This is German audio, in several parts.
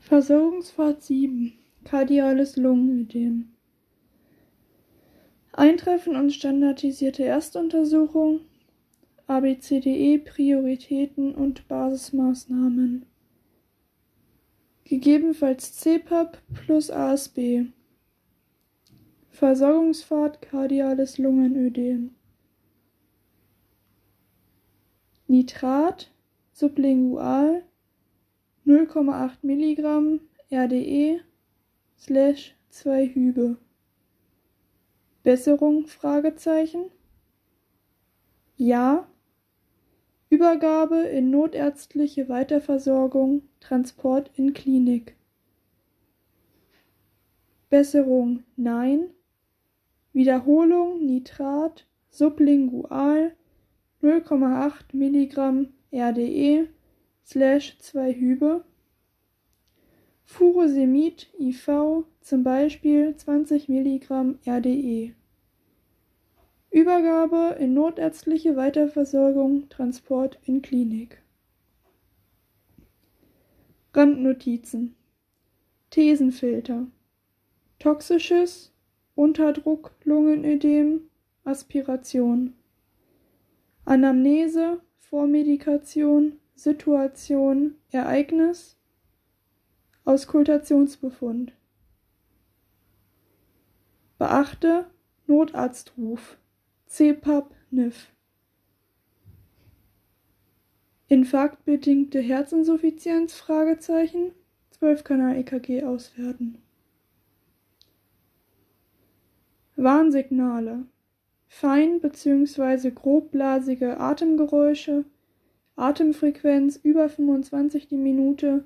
Versorgungsfahrt 7 Kardiales Lungenödem. Eintreffen und standardisierte Erstuntersuchung. ABCDE Prioritäten und Basismaßnahmen. Gegebenenfalls CPAP plus ASB Versorgungsfahrt Kardiales Lungenödem. Nitrat sublingual 0,8 Milligramm RDE slash 2 Hübe. Besserung? Fragezeichen. Ja. Übergabe in notärztliche Weiterversorgung, Transport in Klinik. Besserung? Nein. Wiederholung Nitrat sublingual 0,8 Milligramm RDE slash 2 Hübe. Furosemid IV zum Beispiel 20 Milligramm RDE. Übergabe in notärztliche Weiterversorgung, Transport in Klinik. Randnotizen Thesenfilter Toxisches Unterdruck Lungenödem Aspiration Anamnese Vormedikation Situation, Ereignis, Auskultationsbefund. Beachte Notarztruf, CPAP, NIF. Infarktbedingte Herzinsuffizienz? Fragezeichen. 12 Kanal EKG auswerten. Warnsignale. Fein bzw. grobblasige Atemgeräusche, Atemfrequenz über 25 die Minute,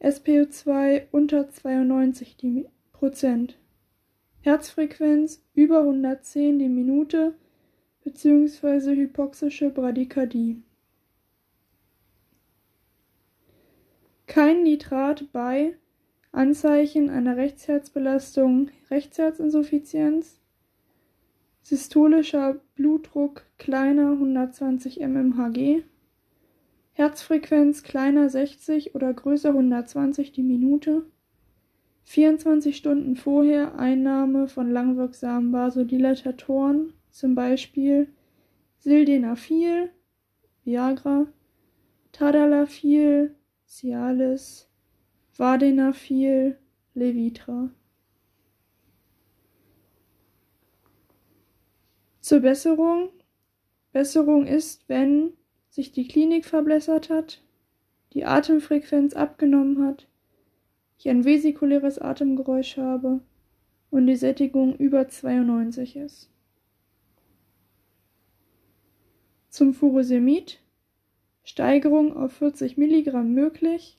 SpO2 unter 92 die Prozent, Herzfrequenz über 110 die Minute bzw. hypoxische Bradykardie. Kein Nitrat bei Anzeichen einer Rechtsherzbelastung, Rechtsherzinsuffizienz, systolischer Blutdruck kleiner 120 mmHg, Herzfrequenz kleiner 60 oder größer 120 die Minute, 24 Stunden vorher Einnahme von langwirksamen Vasodilatatoren, zum Beispiel Sildenafil, Viagra, Tadalafil, Cialis, Vardenafil, Levitra. Zur Besserung. Besserung ist, wenn sich die Klinik verbessert hat, die Atemfrequenz abgenommen hat, ich ein vesikuläres Atemgeräusch habe und die Sättigung über 92 ist. Zum Furosemid. Steigerung auf 40 Milligramm möglich,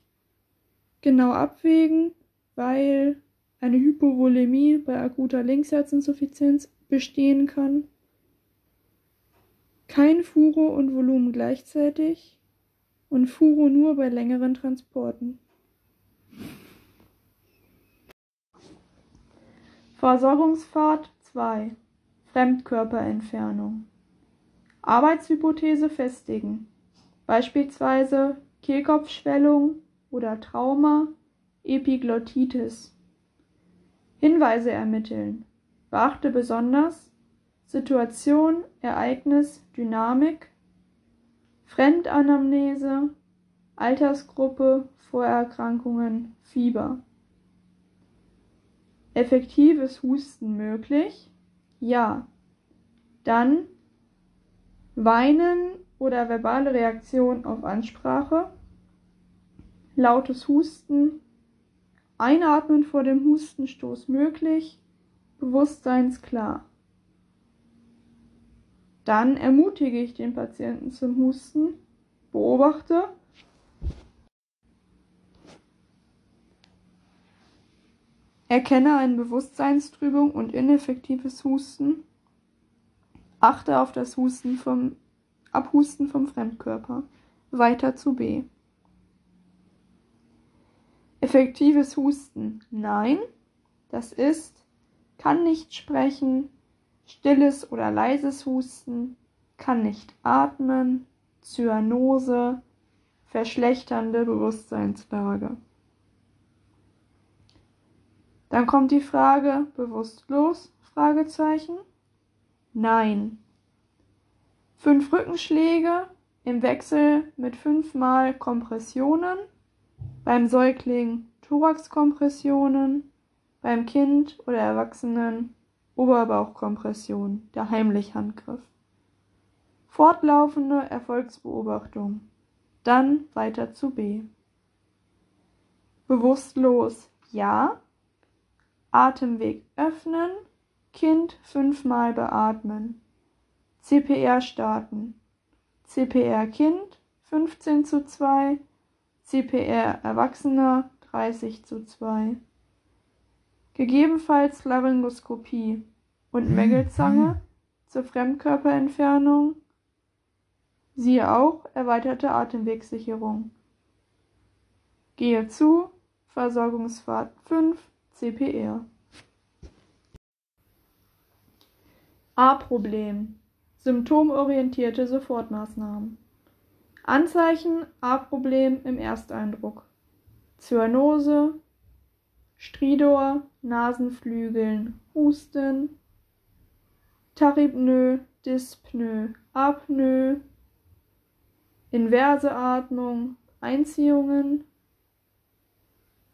genau abwägen, weil eine Hypovolemie bei akuter Linksherzinsuffizienz bestehen kann kein Furo und Volumen gleichzeitig und Furo nur bei längeren Transporten. Versorgungsfahrt 2 Fremdkörperentfernung Arbeitshypothese festigen, beispielsweise Kehlkopfschwellung oder Trauma, Epiglottitis. Hinweise ermitteln. Beachte besonders, Situation, Ereignis, Dynamik, Fremdanamnese, Altersgruppe, Vorerkrankungen, Fieber. Effektives Husten möglich? Ja. Dann Weinen oder verbale Reaktion auf Ansprache, lautes Husten, Einatmen vor dem Hustenstoß möglich, Bewusstseinsklar. Dann ermutige ich den Patienten zum Husten, beobachte Erkenne eine Bewusstseinstrübung und ineffektives Husten. Achte auf das Husten vom Abhusten vom Fremdkörper. Weiter zu B. Effektives Husten. Nein, das ist, kann nicht sprechen, stilles oder leises Husten, kann nicht atmen, Zyanose, verschlechternde Bewusstseinslage. Dann kommt die Frage bewusstlos? Fragezeichen. Nein. Fünf Rückenschläge im Wechsel mit fünfmal Kompressionen. Beim Säugling Thoraxkompressionen, beim Kind oder Erwachsenen Oberbauchkompression, der Heimlich-Handgriff. Fortlaufende Erfolgsbeobachtung. Dann weiter zu B. Bewusstlos ja. Atemweg öffnen. Kind fünfmal beatmen. CPR starten. CPR Kind 15 zu 2. CPR Erwachsener 30 zu 2. Gegebenenfalls Laryngoskopie und Mägelzange zur Fremdkörperentfernung. Siehe auch erweiterte Atemwegssicherung. Gehe zu Versorgungspfad 5 CPR. A-Problem. Symptomorientierte Sofortmaßnahmen. Anzeichen A-Problem im Ersteindruck. Zyanose, Stridor, Nasenflügeln, Husten, Tachypnoe, Dyspnoe, Apnoe, inverse Atmung, Einziehungen,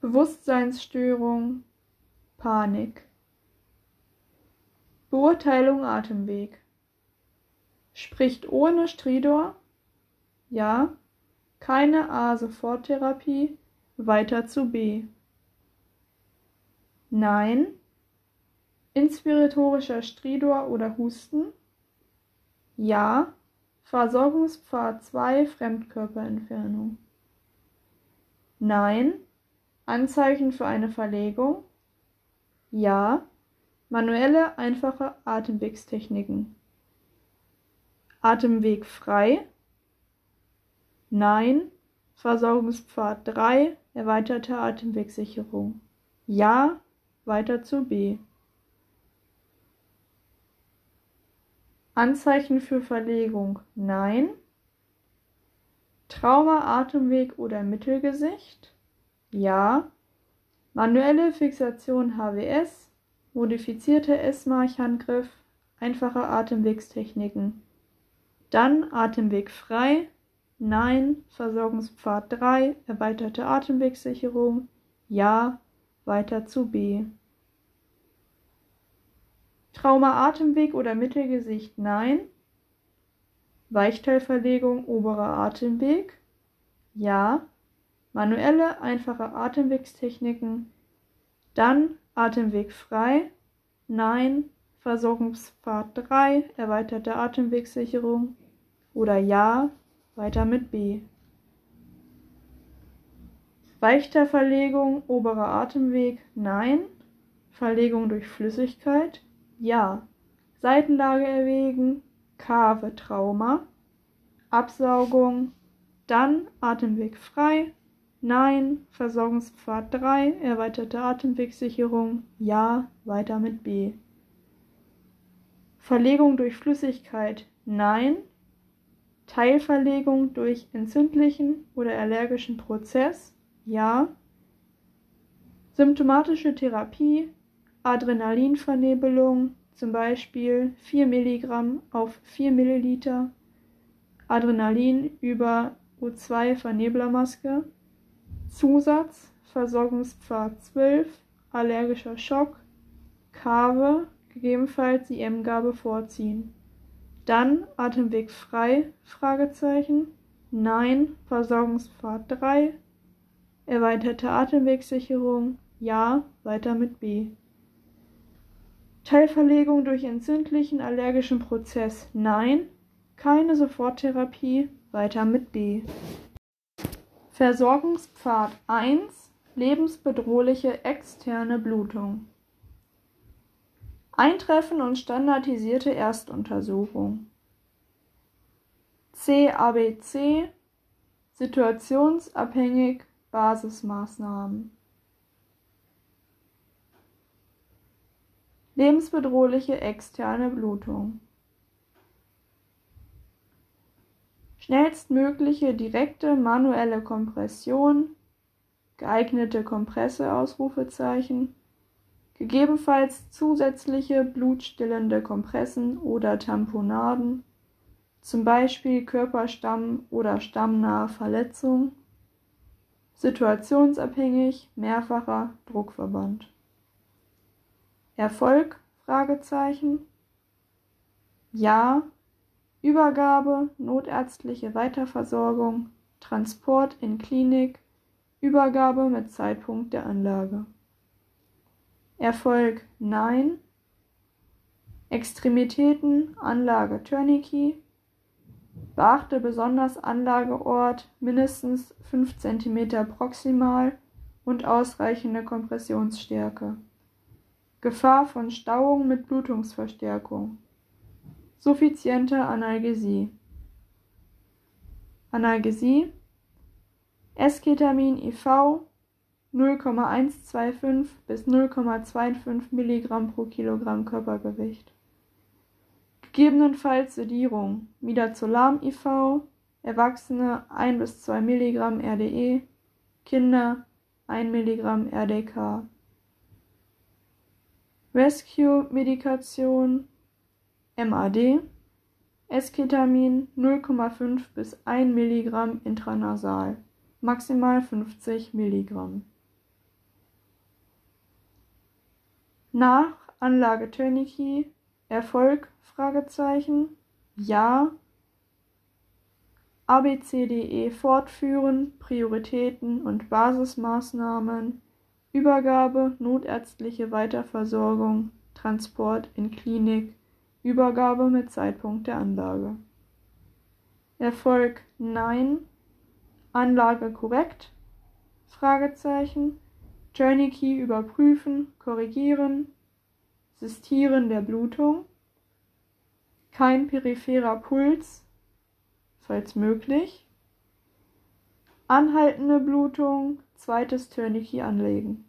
Bewusstseinsstörung, Panik. Beurteilung Atemweg. Spricht ohne Stridor? Ja. Keine A-Soforttherapie. Weiter zu B. Nein. Inspiratorischer Stridor oder Husten? Ja. Versorgungspfad 2 Fremdkörperentfernung. Nein. Anzeichen für eine Verlegung? Ja. Manuelle, einfache Atemwegstechniken. Atemweg frei? Nein. Versorgungspfad 3 erweiterte Atemwegsicherung. Ja. Weiter zu B. Anzeichen für Verlegung Nein. Trauma, Atemweg oder Mittelgesicht? Ja. Manuelle Fixation HWS, modifizierter S-March-Handgriff, einfache Atemwegstechniken. Dann Atemweg frei. Nein. Versorgungspfad 3, erweiterte Atemwegssicherung. Ja. Weiter zu B. Trauma Atemweg oder Mittelgesicht nein. Weichteilverlegung oberer Atemweg ja. Manuelle einfache Atemwegstechniken dann Atemweg frei nein. Versorgungspfad 3 erweiterte Atemwegssicherung oder ja. Weiter mit B. Weichteilverlegung oberer Atemweg nein. Verlegung durch Flüssigkeit ja. Seitenlage erwägen, Kave Trauma, Absaugung, dann Atemweg frei, Nein, Versorgungspfad 3, erweiterte Atemwegsicherung, Ja, weiter mit B. Verlegung durch Flüssigkeit, Nein. Teilverlegung durch entzündlichen oder allergischen Prozess, Ja. Symptomatische Therapie, Adrenalinvernebelung, zum Beispiel 4 Milligramm auf 4 Milliliter Adrenalin über O2-Verneblermaske, Zusatz, Versorgungspfad 12, allergischer Schock, Kave, gegebenenfalls die M-Gabe vorziehen. Dann Atemweg frei, Fragezeichen, Nein, Versorgungspfad 3, erweiterte Atemwegssicherung, Ja, weiter mit B. Teilverlegung durch entzündlichen allergischen Prozess nein, keine Soforttherapie, weiter mit B. Versorgungspfad 1 lebensbedrohliche externe Blutung. Eintreffen und standardisierte Erstuntersuchung. CABC situationsabhängig Basismaßnahmen. lebensbedrohliche externe Blutung. Schnellstmögliche direkte manuelle Kompression, geeignete Kompresse, Ausrufezeichen, gegebenenfalls zusätzliche blutstillende Kompressen oder Tamponaden, zum Beispiel Körperstamm oder stammnahe Verletzung, situationsabhängig mehrfacher Druckverband. Erfolg? Fragezeichen. Ja, Übergabe, notärztliche Weiterversorgung, Transport in Klinik, Übergabe mit Zeitpunkt der Anlage. Erfolg Nein. Extremitäten, Anlage Tourniquet. Beachte besonders Anlageort mindestens 5 cm proximal und ausreichende Kompressionsstärke. Gefahr von Stauung mit Blutungsverstärkung. Suffiziente Analgesie. Analgesie Esketamin IV 0,125 bis 0,25 Milligramm pro Kilogramm Körpergewicht. Gegebenenfalls Sedierung Midazolam IV, Erwachsene 1 bis 2 Milligramm RDE, Kinder 1 Milligramm RDK. Rescue-Medikation MAD Esketamin 0,5 bis 1 Milligramm intranasal, maximal 50 Milligramm. Nach Anlage Tourniquet Erfolg? Ja. ABCDE fortführen, Prioritäten und Basismaßnahmen, Übergabe, notärztliche Weiterversorgung, Transport in Klinik, Übergabe mit Zeitpunkt der Anlage. Erfolg Nein. Anlage korrekt? Fragezeichen. Tourniquet überprüfen, korrigieren, Sistieren der Blutung, kein peripherer Puls, falls möglich, anhaltende Blutung, zweites Tourniquet anlegen.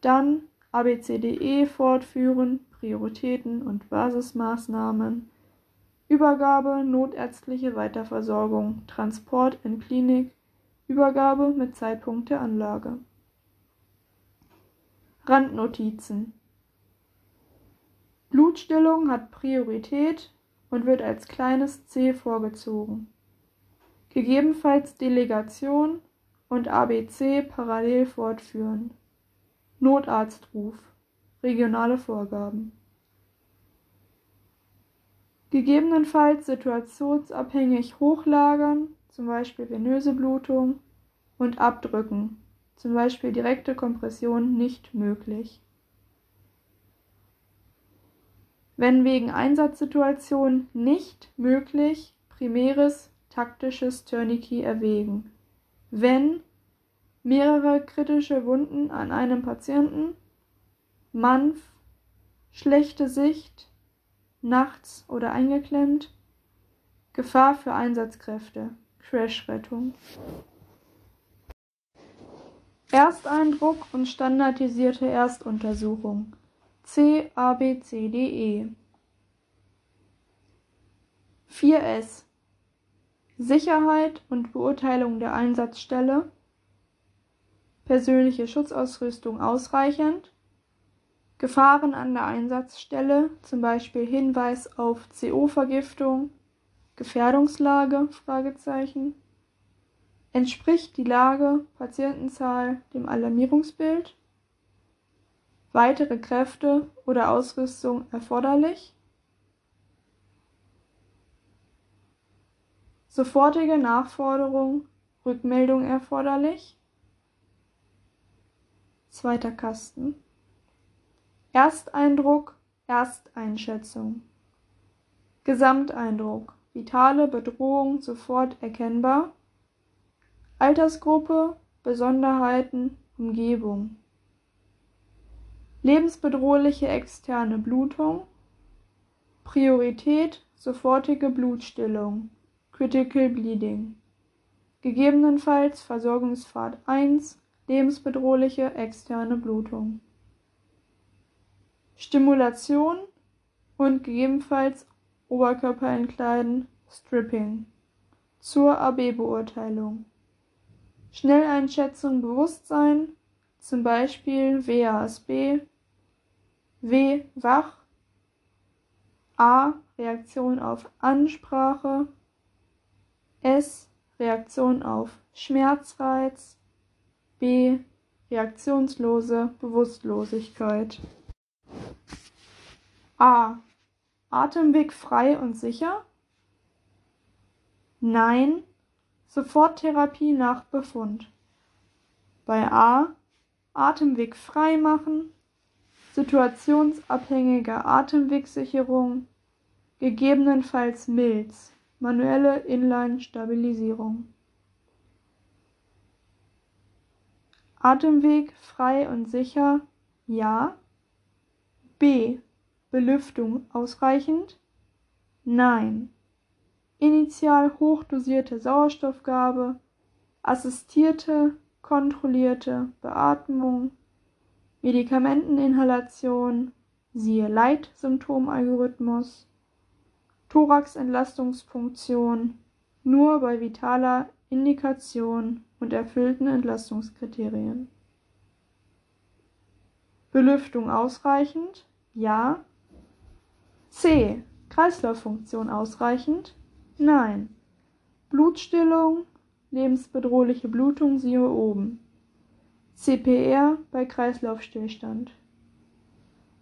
Dann ABCDE fortführen, Prioritäten und Basismaßnahmen, Übergabe, notärztliche Weiterversorgung, Transport in Klinik, Übergabe mit Zeitpunkt der Anlage. Randnotizen Blutstillung hat Priorität und wird als kleines c vorgezogen. Gegebenenfalls Delegation und ABC parallel fortführen. Notarztruf. Regionale Vorgaben. Gegebenenfalls situationsabhängig hochlagern zum Beispiel venöse Blutung, und abdrücken, zum Beispiel direkte Kompression nicht möglich. Wenn wegen Einsatzsituation nicht möglich, primäres taktisches Tourniquet erwägen. Wenn mehrere kritische Wunden an einem Patienten, Manf, schlechte Sicht, nachts oder eingeklemmt, Gefahr für Einsatzkräfte. Crashrettung. Ersteindruck und standardisierte Erstuntersuchung C-A-B-C-D-E 4S Sicherheit und Beurteilung der Einsatzstelle. Persönliche Schutzausrüstung ausreichend. Gefahren an der Einsatzstelle, zum Beispiel Hinweis auf CO-Vergiftung Gefährdungslage? Entspricht die Lage Patientenzahl dem Alarmierungsbild? Weitere Kräfte oder Ausrüstung erforderlich? Sofortige Nachforderung, Rückmeldung erforderlich? Zweiter Kasten. Ersteindruck, Ersteinschätzung. Gesamteindruck vitale Bedrohung sofort erkennbar, Altersgruppe, Besonderheiten, Umgebung, lebensbedrohliche externe Blutung, Priorität sofortige Blutstillung, Critical Bleeding, gegebenenfalls Versorgungspfad 1, lebensbedrohliche externe Blutung, Stimulation und gegebenenfalls Oberkörper entkleiden, Stripping. Zur AB-Beurteilung. Schnelleinschätzung Bewusstsein, zum Beispiel WASB, W wach, A Reaktion auf Ansprache, S Reaktion auf Schmerzreiz, B reaktionslose Bewusstlosigkeit. A. Atemweg frei und sicher? Nein. Soforttherapie nach Befund. Bei A. Atemweg frei machen, situationsabhängige Atemwegsicherung, gegebenenfalls Milz, manuelle Inline-Stabilisierung. Atemweg frei und sicher, ja. B. Belüftung ausreichend? Nein. Initial hochdosierte Sauerstoffgabe, assistierte, kontrollierte Beatmung, Medikamenteninhalation, siehe Leitsymptomalgorithmus, Thoraxentlastungsfunktion nur bei vitaler Indikation und erfüllten Entlastungskriterien. Belüftung ausreichend? Ja. C. Kreislauffunktion ausreichend? Nein. Blutstillung, lebensbedrohliche Blutung siehe oben. CPR bei Kreislaufstillstand.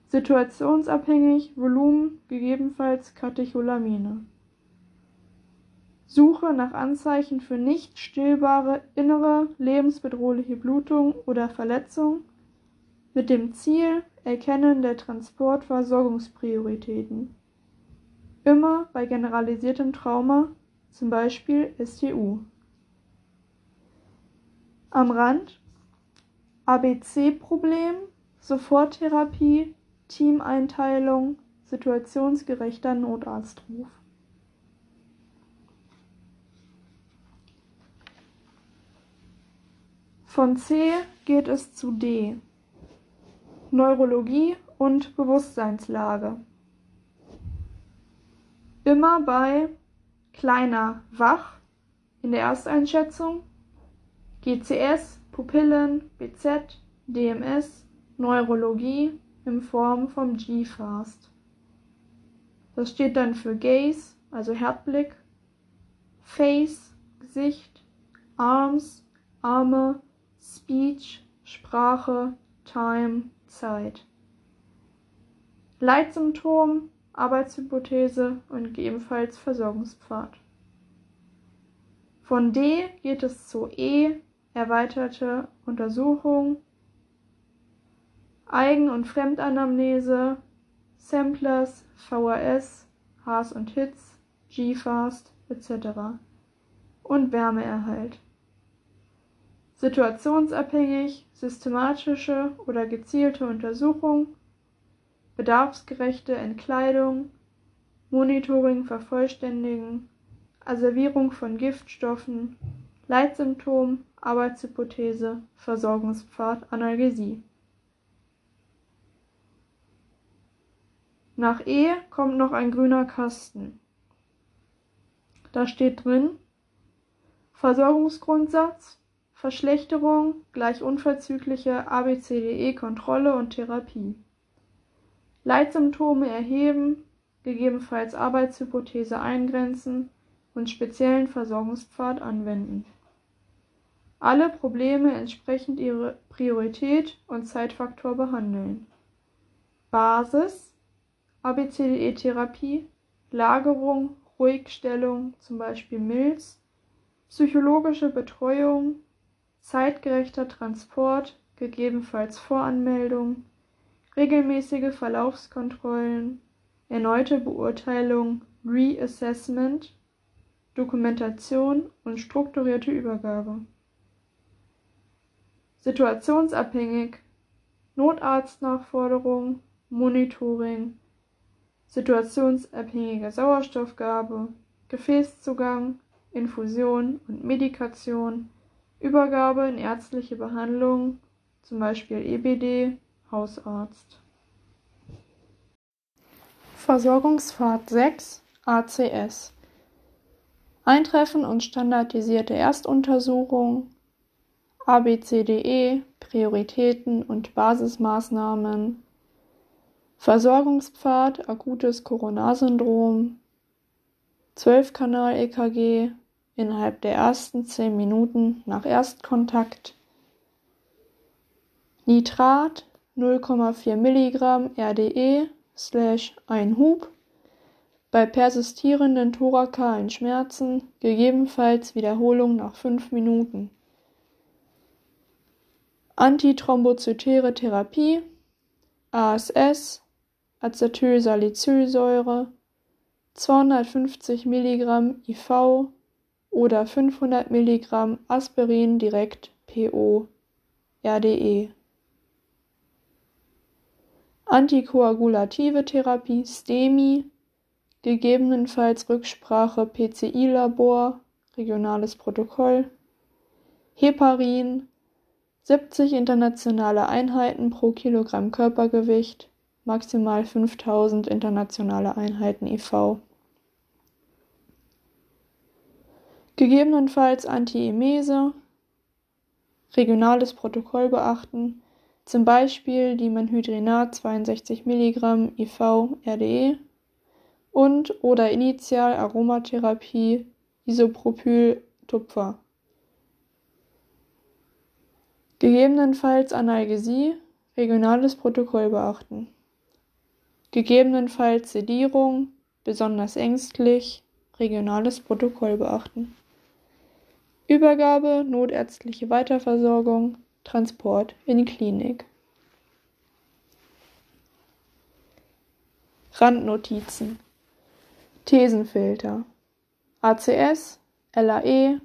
Situationsabhängig Volumen, gegebenenfalls Katecholamine. Suche nach Anzeichen für nicht stillbare innere lebensbedrohliche Blutung oder Verletzung mit dem Ziel Erkennen der Transportversorgungsprioritäten. Immer bei generalisiertem Trauma, zum Beispiel STU. Am Rand ABC-Problem, Soforttherapie, Teameinteilung, situationsgerechter Notarztruf. Von C geht es zu D. Neurologie und Bewusstseinslage. Immer bei kleiner wach in der Ersteinschätzung, GCS, Pupillen, BZ, DMS, Neurologie in Form vom G-Fast. Das steht dann für Gaze, also Herzblick, Face, Gesicht, Arms, Arme, Speech, Sprache, Time, Zeit. Leitsymptom, Arbeitshypothese und gegebenenfalls Versorgungspfad. Von D geht es zu E, erweiterte Untersuchung, Eigen- und Fremdanamnese, Samplers, VHS, Haas und Hits, G-Fast etc. und Wärmeerhalt situationsabhängig, systematische oder gezielte Untersuchung, bedarfsgerechte Entkleidung, Monitoring vervollständigen, Asservierung von Giftstoffen, Leitsymptom, Arbeitshypothese, Versorgungspfad, Analgesie. Nach E kommt noch ein grüner Kasten. Da steht drin Versorgungsgrundsatz, Verschlechterung gleich unverzügliche ABCDE-Kontrolle und Therapie. Leitsymptome erheben, gegebenenfalls Arbeitshypothese eingrenzen und speziellen Versorgungspfad anwenden. Alle Probleme entsprechend ihrer Priorität und Zeitfaktor behandeln. Basis ABCDE-Therapie, Lagerung, Ruhigstellung, zum Beispiel Milz, psychologische Betreuung, zeitgerechter Transport, gegebenenfalls Voranmeldung, regelmäßige Verlaufskontrollen, erneute Beurteilung, Reassessment, Dokumentation und strukturierte Übergabe. Situationsabhängig Notarztnachforderung, Monitoring, situationsabhängige Sauerstoffgabe, Gefäßzugang, Infusion und Medikation Übergabe in ärztliche Behandlung, zum Beispiel EBD, Hausarzt. Versorgungspfad 6 ACS Eintreffen und standardisierte Erstuntersuchung ABCDE Prioritäten und Basismaßnahmen, Versorgungspfad, akutes Coronarsyndrom, 12-Kanal-EKG innerhalb der ersten 10 Minuten nach Erstkontakt, Nitrat 0,4 Milligramm RDE slash ein Hub. Bei persistierenden thorakalen Schmerzen, gegebenenfalls Wiederholung nach 5 Minuten. Antithrombozytäre Therapie, ASS, Acetylsalicylsäure, 250 Milligramm IV oder 500 Milligramm Aspirin direkt PO, RDE. Antikoagulative Therapie STEMI, gegebenenfalls Rücksprache PCI-Labor, regionales Protokoll. Heparin, 70 internationale Einheiten pro Kilogramm Körpergewicht, maximal 5000 internationale Einheiten IV. Gegebenenfalls Antiemese, regionales Protokoll beachten, zum Beispiel Dimenhydrinat 62 mg IV RDE und oder Initial Aromatherapie Isopropyl-Tupfer. Gegebenenfalls Analgesie, regionales Protokoll beachten. Gegebenenfalls Sedierung, besonders ängstlich, regionales Protokoll beachten. Übergabe, notärztliche Weiterversorgung, Transport in Klinik. Randnotizen Thesenfilter ACS, LAE,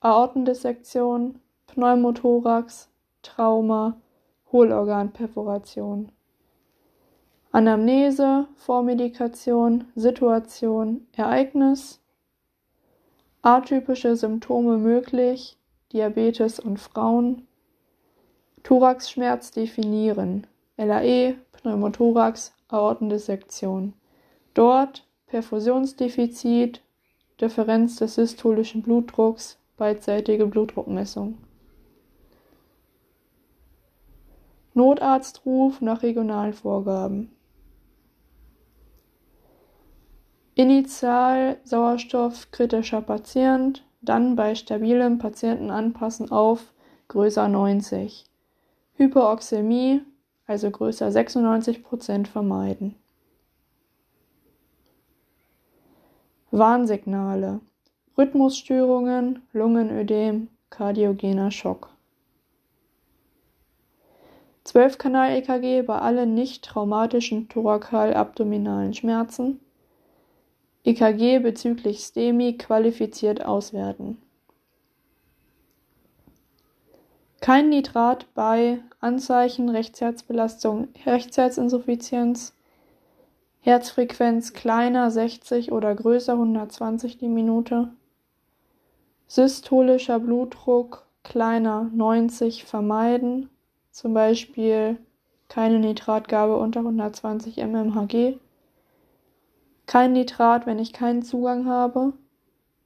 Aortendissektion, Pneumothorax, Trauma, Hohlorganperforation. Anamnese, Vormedikation, Situation, Ereignis, atypische Symptome möglich, Diabetes und Frauen, Thoraxschmerz definieren, LAE, Pneumothorax, Aortendissektion. Dort Perfusionsdefizit, Differenz des systolischen Blutdrucks, beidseitige Blutdruckmessung. Notarztruf nach Regionalvorgaben. Initial Sauerstoff kritischer Patient, dann bei stabilem Patienten anpassen auf größer 90. Hyperoxämie, also größer 96 Prozent vermeiden. Warnsignale Rhythmusstörungen, Lungenödem, kardiogener Schock. 12-Kanal-EKG bei allen nicht traumatischen thorakal-abdominalen Schmerzen EKG bezüglich STEMI qualifiziert auswerten. Kein Nitrat bei Anzeichen Rechtsherzbelastung, Rechtsherzinsuffizienz, Herzfrequenz kleiner 60 oder größer 120 die Minute, systolischer Blutdruck kleiner 90 vermeiden, zum Beispiel keine Nitratgabe unter 120 mmHg kein Nitrat, wenn ich keinen Zugang habe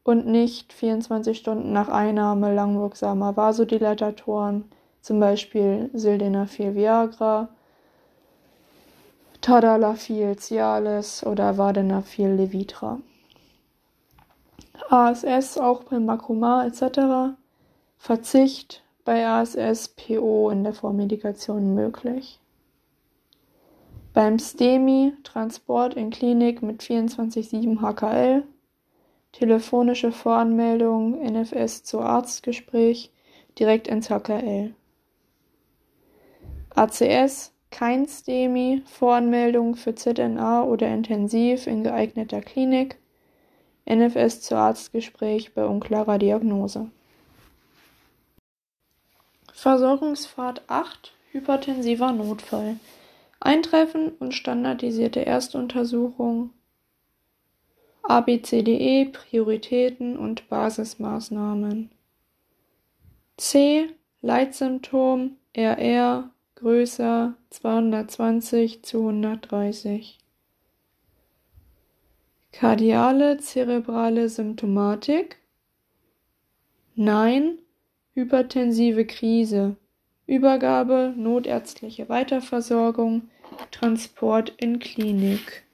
und nicht 24 Stunden nach Einnahme langwirksamer Vasodilatatoren, zum Beispiel Sildenafil Viagra, Tadalafil Cialis oder Vardenafil Levitra. ASS auch beim Makromar etc. Verzicht bei ASS PO in der Vormedikation möglich. Beim STEMI Transport in Klinik mit 24/7 HKL, telefonische Voranmeldung NFS zu Arztgespräch direkt ins HKL. ACS kein STEMI, Voranmeldung für ZNA oder Intensiv in geeigneter Klinik, NFS zu Arztgespräch bei unklarer Diagnose. Versorgungspfad 8 Hypertensiver Notfall Eintreffen und standardisierte Erstuntersuchung, ABCDE, Prioritäten und Basismaßnahmen. C. Leitsymptom RR größer 220 zu 130. Kardiale zerebrale Symptomatik Nein, hypertensive Krise Übergabe, notärztliche Weiterversorgung, Transport in Klinik.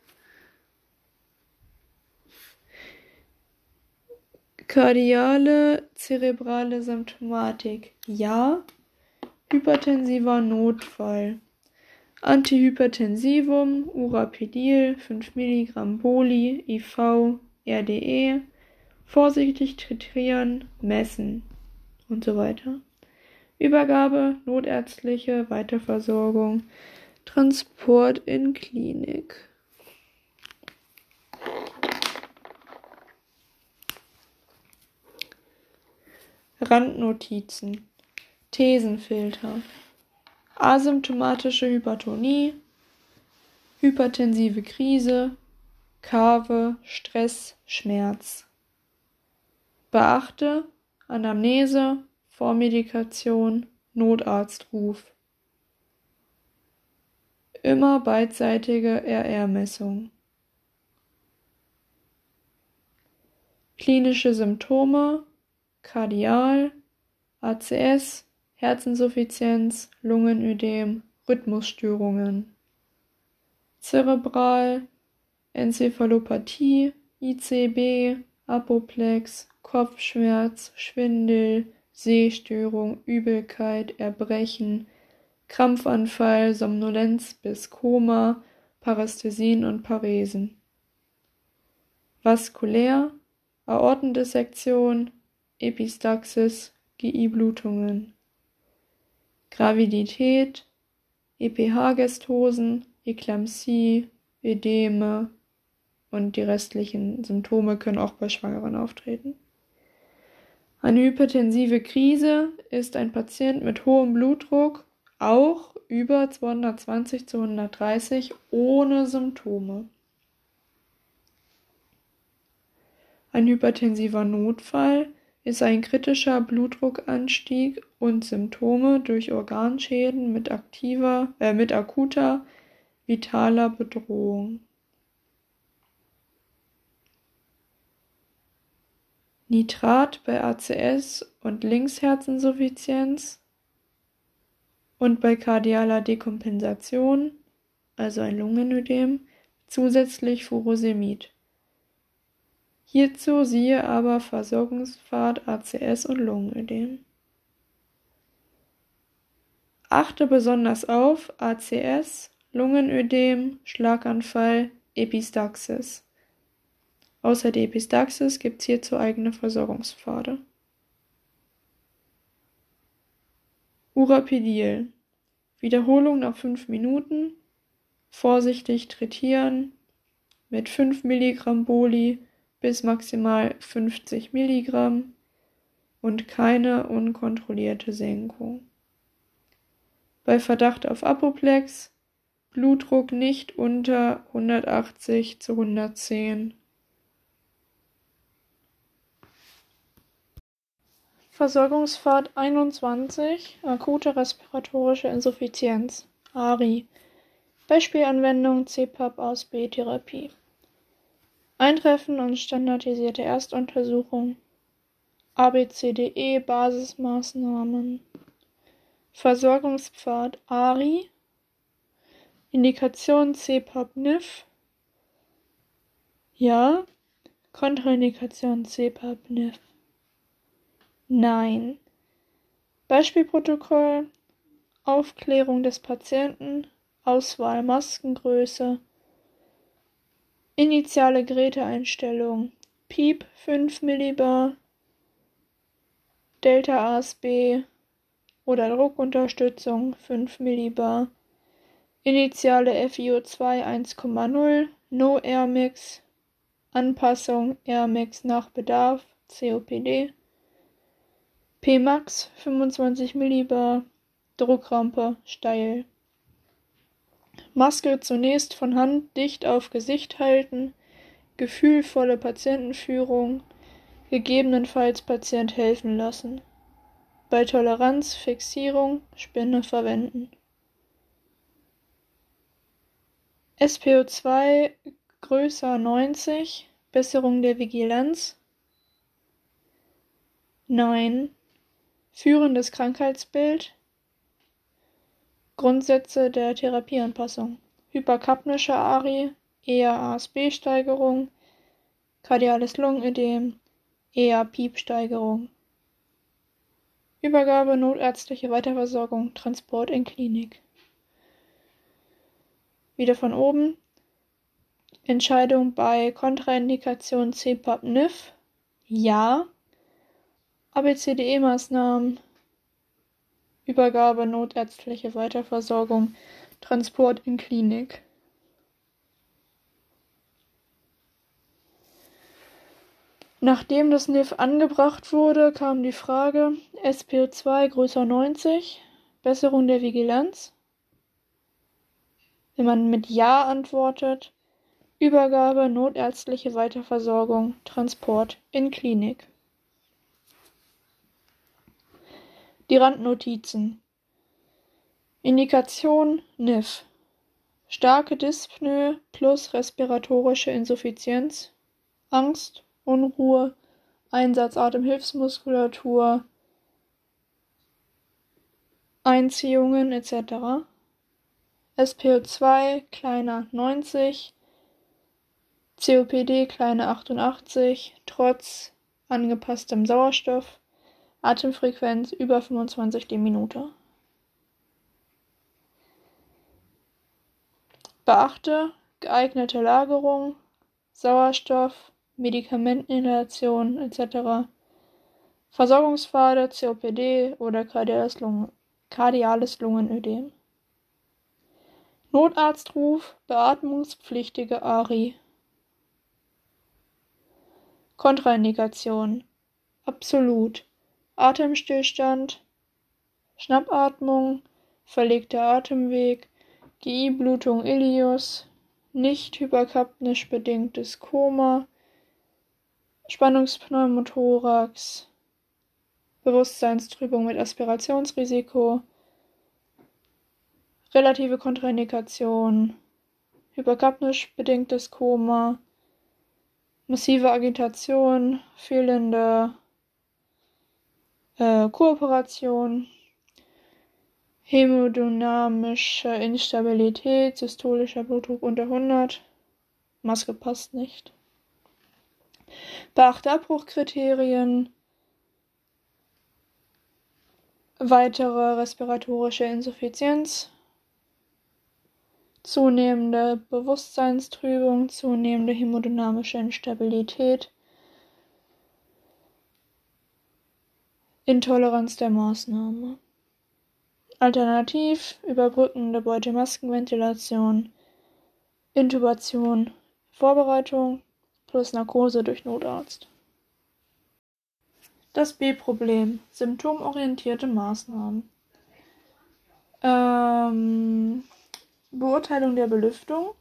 Kardiale zerebrale Symptomatik ja. Hypertensiver Notfall. Antihypertensivum, Urapidil, 5 mg Boli, IV, RDE, vorsichtig titrieren, messen und so weiter. Übergabe, notärztliche Weiterversorgung, Transport in Klinik. Randnotizen Thesenfilter asymptomatische Hypertonie, hypertensive Krise, Kave, Stress, Schmerz. Beachte Anamnese, Vormedikation, Notarztruf. Immer beidseitige RR-Messung. Klinische Symptome Kardial, ACS, Herzinsuffizienz, Lungenödem, Rhythmusstörungen. Zerebral, Enzephalopathie, ICB, Apoplex, Kopfschmerz, Schwindel, Sehstörung, Übelkeit, Erbrechen, Krampfanfall, Somnolenz bis Koma, Parästhesien und Paresen. Vaskulär, Aortendissektion, Epistaxis, GI-Blutungen. Gravidität, EPH-Gestosen, Eklampsie, Ödeme und die restlichen Symptome können auch bei Schwangeren auftreten. Eine hypertensive Krise ist ein Patient mit hohem Blutdruck, auch über 220 zu 130 ohne Symptome. Ein hypertensiver Notfall ist ein kritischer Blutdruckanstieg und Symptome durch Organschäden mit, aktiver, äh, mit akuter vitaler Bedrohung. Nitrat bei ACS und Linksherzinsuffizienz und bei kardialer Dekompensation, also ein Lungenödem, zusätzlich Furosemid. Hierzu siehe aber Versorgungspfad ACS und Lungenödem. Achte besonders auf ACS, Lungenödem, Schlaganfall, Epistaxis. Außer der Epistaxis gibt es hierzu eigene Versorgungspfade. Urapidil. Wiederholung nach 5 Minuten. Vorsichtig trittieren mit 5 Milligramm Boli bis maximal 50 Milligramm und keine unkontrollierte Senkung. Bei Verdacht auf Apoplex Blutdruck nicht unter 180 zu 110. Versorgungspfad 21 akute respiratorische Insuffizienz ARI Beispielanwendung CPAP aus B-Therapie. Eintreffen und standardisierte Erstuntersuchung. ABCDE Basismaßnahmen. Versorgungspfad ARI Indikation CPAP-NIF Ja Kontraindikation CPAP-NIF Nein. Beispielprotokoll. Aufklärung des Patienten. Auswahl Maskengröße. Initiale Geräteeinstellung. Piep 5 mB Delta ASB oder Druckunterstützung 5 mB Initiale FiO2 1,0 No Air Mix Anpassung Air Mix nach Bedarf. COPD Pmax 25 mB Druckrampe steil Maske zunächst von Hand dicht auf Gesicht halten, gefühlvolle Patientenführung, gegebenenfalls Patient helfen lassen. Bei Toleranz Fixierung Spinne verwenden. SPO2 größer 90 Besserung der Vigilanz Nein. Führendes Krankheitsbild Grundsätze der Therapieanpassung. Hyperkapnische ARI, eher ASB-Steigerung, kardiales Lungenödem, eher PIEP-Steigerung. Übergabe, notärztliche Weiterversorgung, Transport in Klinik. Wieder von oben. Entscheidung bei Kontraindikation CPAP-NIF. Ja. ABCDE-Maßnahmen. Übergabe, notärztliche Weiterversorgung, Transport in Klinik. Nachdem das NIF angebracht wurde, kam die Frage SPO2 größer 90, Besserung der Vigilanz. Wenn man mit Ja antwortet, Übergabe, notärztliche Weiterversorgung, Transport in Klinik. Die Randnotizen. Indikation NIF. Starke Dyspnoe plus respiratorische Insuffizienz, Angst, Unruhe, Einsatz Atemhilfsmuskulatur, Einziehungen etc. SPO2 kleiner 90, COPD kleine 88, trotz angepasstem Sauerstoff, Atemfrequenz über 25 die Minute. Beachte geeignete Lagerung, Sauerstoff, Medikamenteninhalation etc. Versorgungspfade, COPD oder kardiales, Lungen kardiales Lungenödem. Notarztruf, beatmungspflichtige ARI. Kontraindikation. Absolut. Atemstillstand, Schnappatmung, verlegter Atemweg, GI-Blutung Ilius, nicht hyperkapnisch bedingtes Koma, Spannungspneumothorax, Bewusstseinstrübung mit Aspirationsrisiko, relative Kontraindikation, hyperkapnisch bedingtes Koma, massive Agitation, fehlende äh, Kooperation, hämodynamische Instabilität, systolischer Blutdruck unter 100, Maske passt nicht. Beachte Abbruchkriterien, weitere respiratorische Insuffizienz, zunehmende Bewusstseinstrübung, zunehmende hämodynamische Instabilität, Intoleranz der Maßnahme. Alternativ überbrückende Beutemaskenventilation, Intubation, Vorbereitung plus Narkose durch Notarzt. Das B-Problem: symptomorientierte Maßnahmen. Ähm, Beurteilung der Belüftung.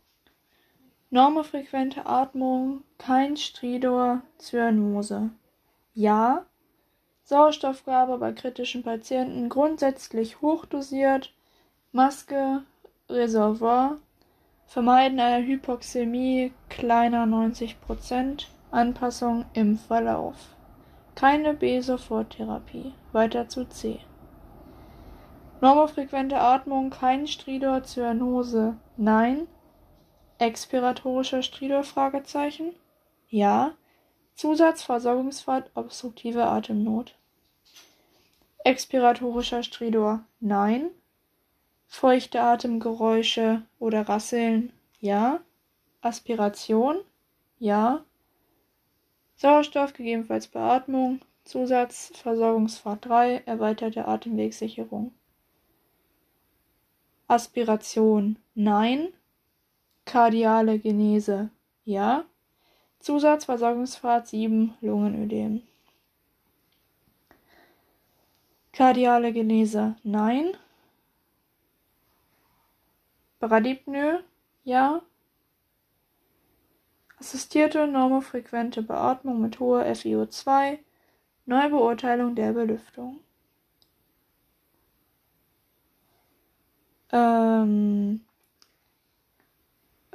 Normofrequente Atmung, kein Stridor, Zyanose. Ja. Sauerstoffgabe bei kritischen Patienten grundsätzlich hochdosiert. Maske, Reservoir. Vermeiden einer Hypoxämie kleiner 90%. Anpassung im Verlauf. Keine B-Soforttherapie. Weiter zu C. Normofrequente Atmung, kein Stridor, Zyanose, nein. Expiratorischer Stridor? Fragezeichen. Ja. Zusatzversorgungspfad, obstruktive Atemnot. Expiratorischer Stridor, nein. Feuchte Atemgeräusche oder Rasseln, ja. Aspiration, ja. Sauerstoff, gegebenenfalls Beatmung. Zusatzversorgungspfad 3, erweiterte Atemwegssicherung. Aspiration nein, kardiale Genese ja, Zusatzversorgungspfad 7 Lungenödem. Kardiale Genese. Nein, Bradypnoe ja, assistierte normofrequente Beatmung mit hoher FiO2, Neubeurteilung der Belüftung. Ähm,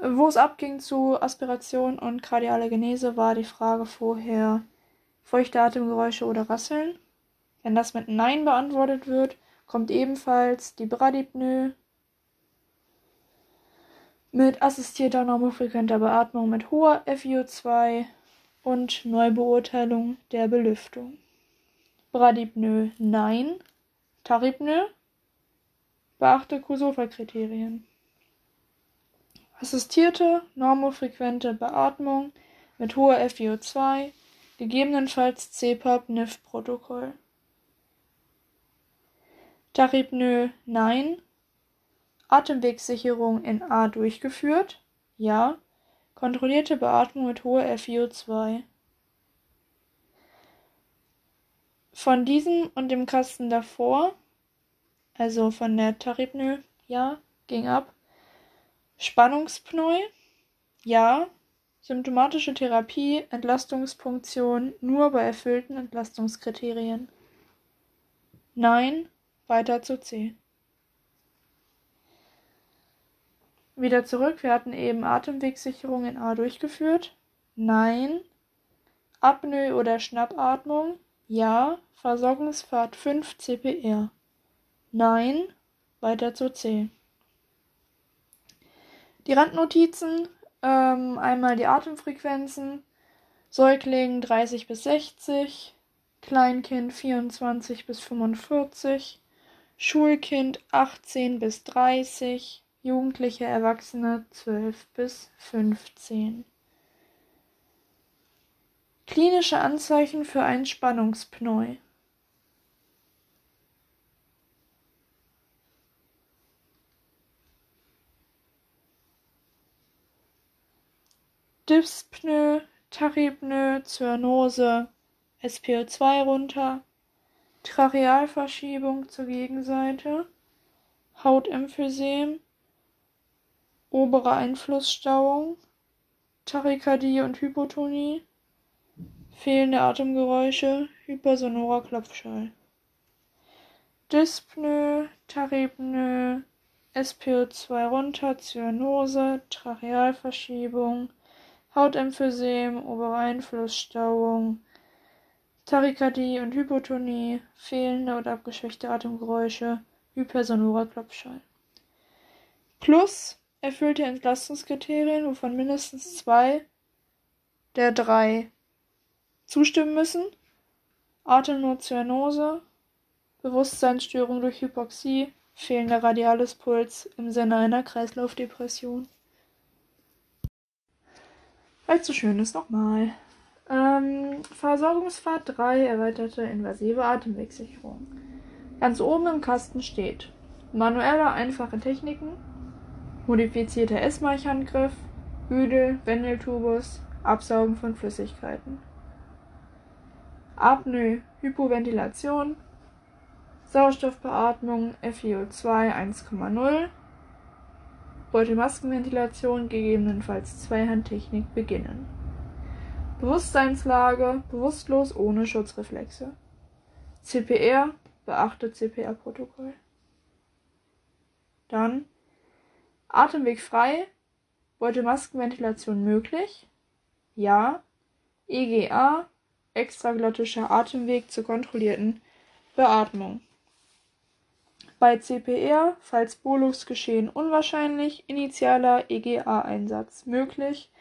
wo es abging zu Aspiration und kardiale Genese, war die Frage vorher feuchte Atemgeräusche oder Rasseln. Wenn das mit Nein beantwortet wird, kommt ebenfalls die Bradypnoe, mit assistierter normofrequenter Beatmung mit hoher FiO2 und Neubeurteilung der Belüftung. Bradipnoe nein. Taripnoe beachte Kusofa-Kriterien. Assistierte normofrequente Beatmung mit hoher FiO2, gegebenenfalls CPAP-NIF-Protokoll. Taripnoe nein. Atemwegssicherung in A durchgeführt? Ja. Kontrollierte Beatmung mit hoher FiO2. Von diesem und dem Kasten davor, also von der Taripnö, ja, ging ab. Spannungspneu, ja. Symptomatische Therapie, Entlastungspunktion nur bei erfüllten Entlastungskriterien. Nein, weiter zu C. Wieder zurück, wir hatten eben Atemwegssicherung in A durchgeführt. Nein. Apnoe oder Schnappatmung? Ja. Versorgungspfad 5 CPR. Nein. Weiter zu C. Die Randnotizen, ähm, einmal die Atemfrequenzen. Säugling 30 bis 60, Kleinkind 24 bis 45, Schulkind 18 bis 30, Jugendliche, Erwachsene 12 bis 15. Klinische Anzeichen für ein Spannungspneu. Dyspnoe, Tachypnoe, Zyanose, SpO2 runter, Trachealverschiebung zur Gegenseite, Hautemphysem, obere Einflussstauung, Tachykardie und Hypotonie, fehlende Atemgeräusche, hypersonorer Klopfschall. Dyspnoe, Tachypnoe, SPO2 runter, Zyanose, Trachealverschiebung, Hautemphysem, obere Einflussstauung, Tachykardie und Hypotonie, fehlende oder abgeschwächte Atemgeräusche, hypersonorer Klopfschall. Plus erfüllte Entlastungskriterien, wovon mindestens zwei der drei zustimmen müssen. Atemnotzyanose, Bewusstseinsstörung durch Hypoxie, fehlender radiales Puls im Sinne einer Kreislaufdepression. Allzu schön ist nochmal. Ähm, Versorgungspfad 3, erweiterte invasive Atemwegssicherung. Ganz oben im Kasten steht manuelle einfache Techniken, modifizierter Essmaichhandgriff, Hüdel, Wendeltubus, Absaugen von Flüssigkeiten. Apnoe, Hypoventilation, Sauerstoffbeatmung, FiO2 1,0, Beutelmaskenventilation, gegebenenfalls Zweihandtechnik beginnen. Bewusstseinslage, bewusstlos ohne Schutzreflexe. CPR, beachte CPR-Protokoll. Dann Atemweg frei. Beutelmaskenventilation möglich? Ja. EGA, extraglottischer Atemweg zur kontrollierten Beatmung. Bei CPR, falls Bolus geschehen unwahrscheinlich, initialer EGA-Einsatz möglich.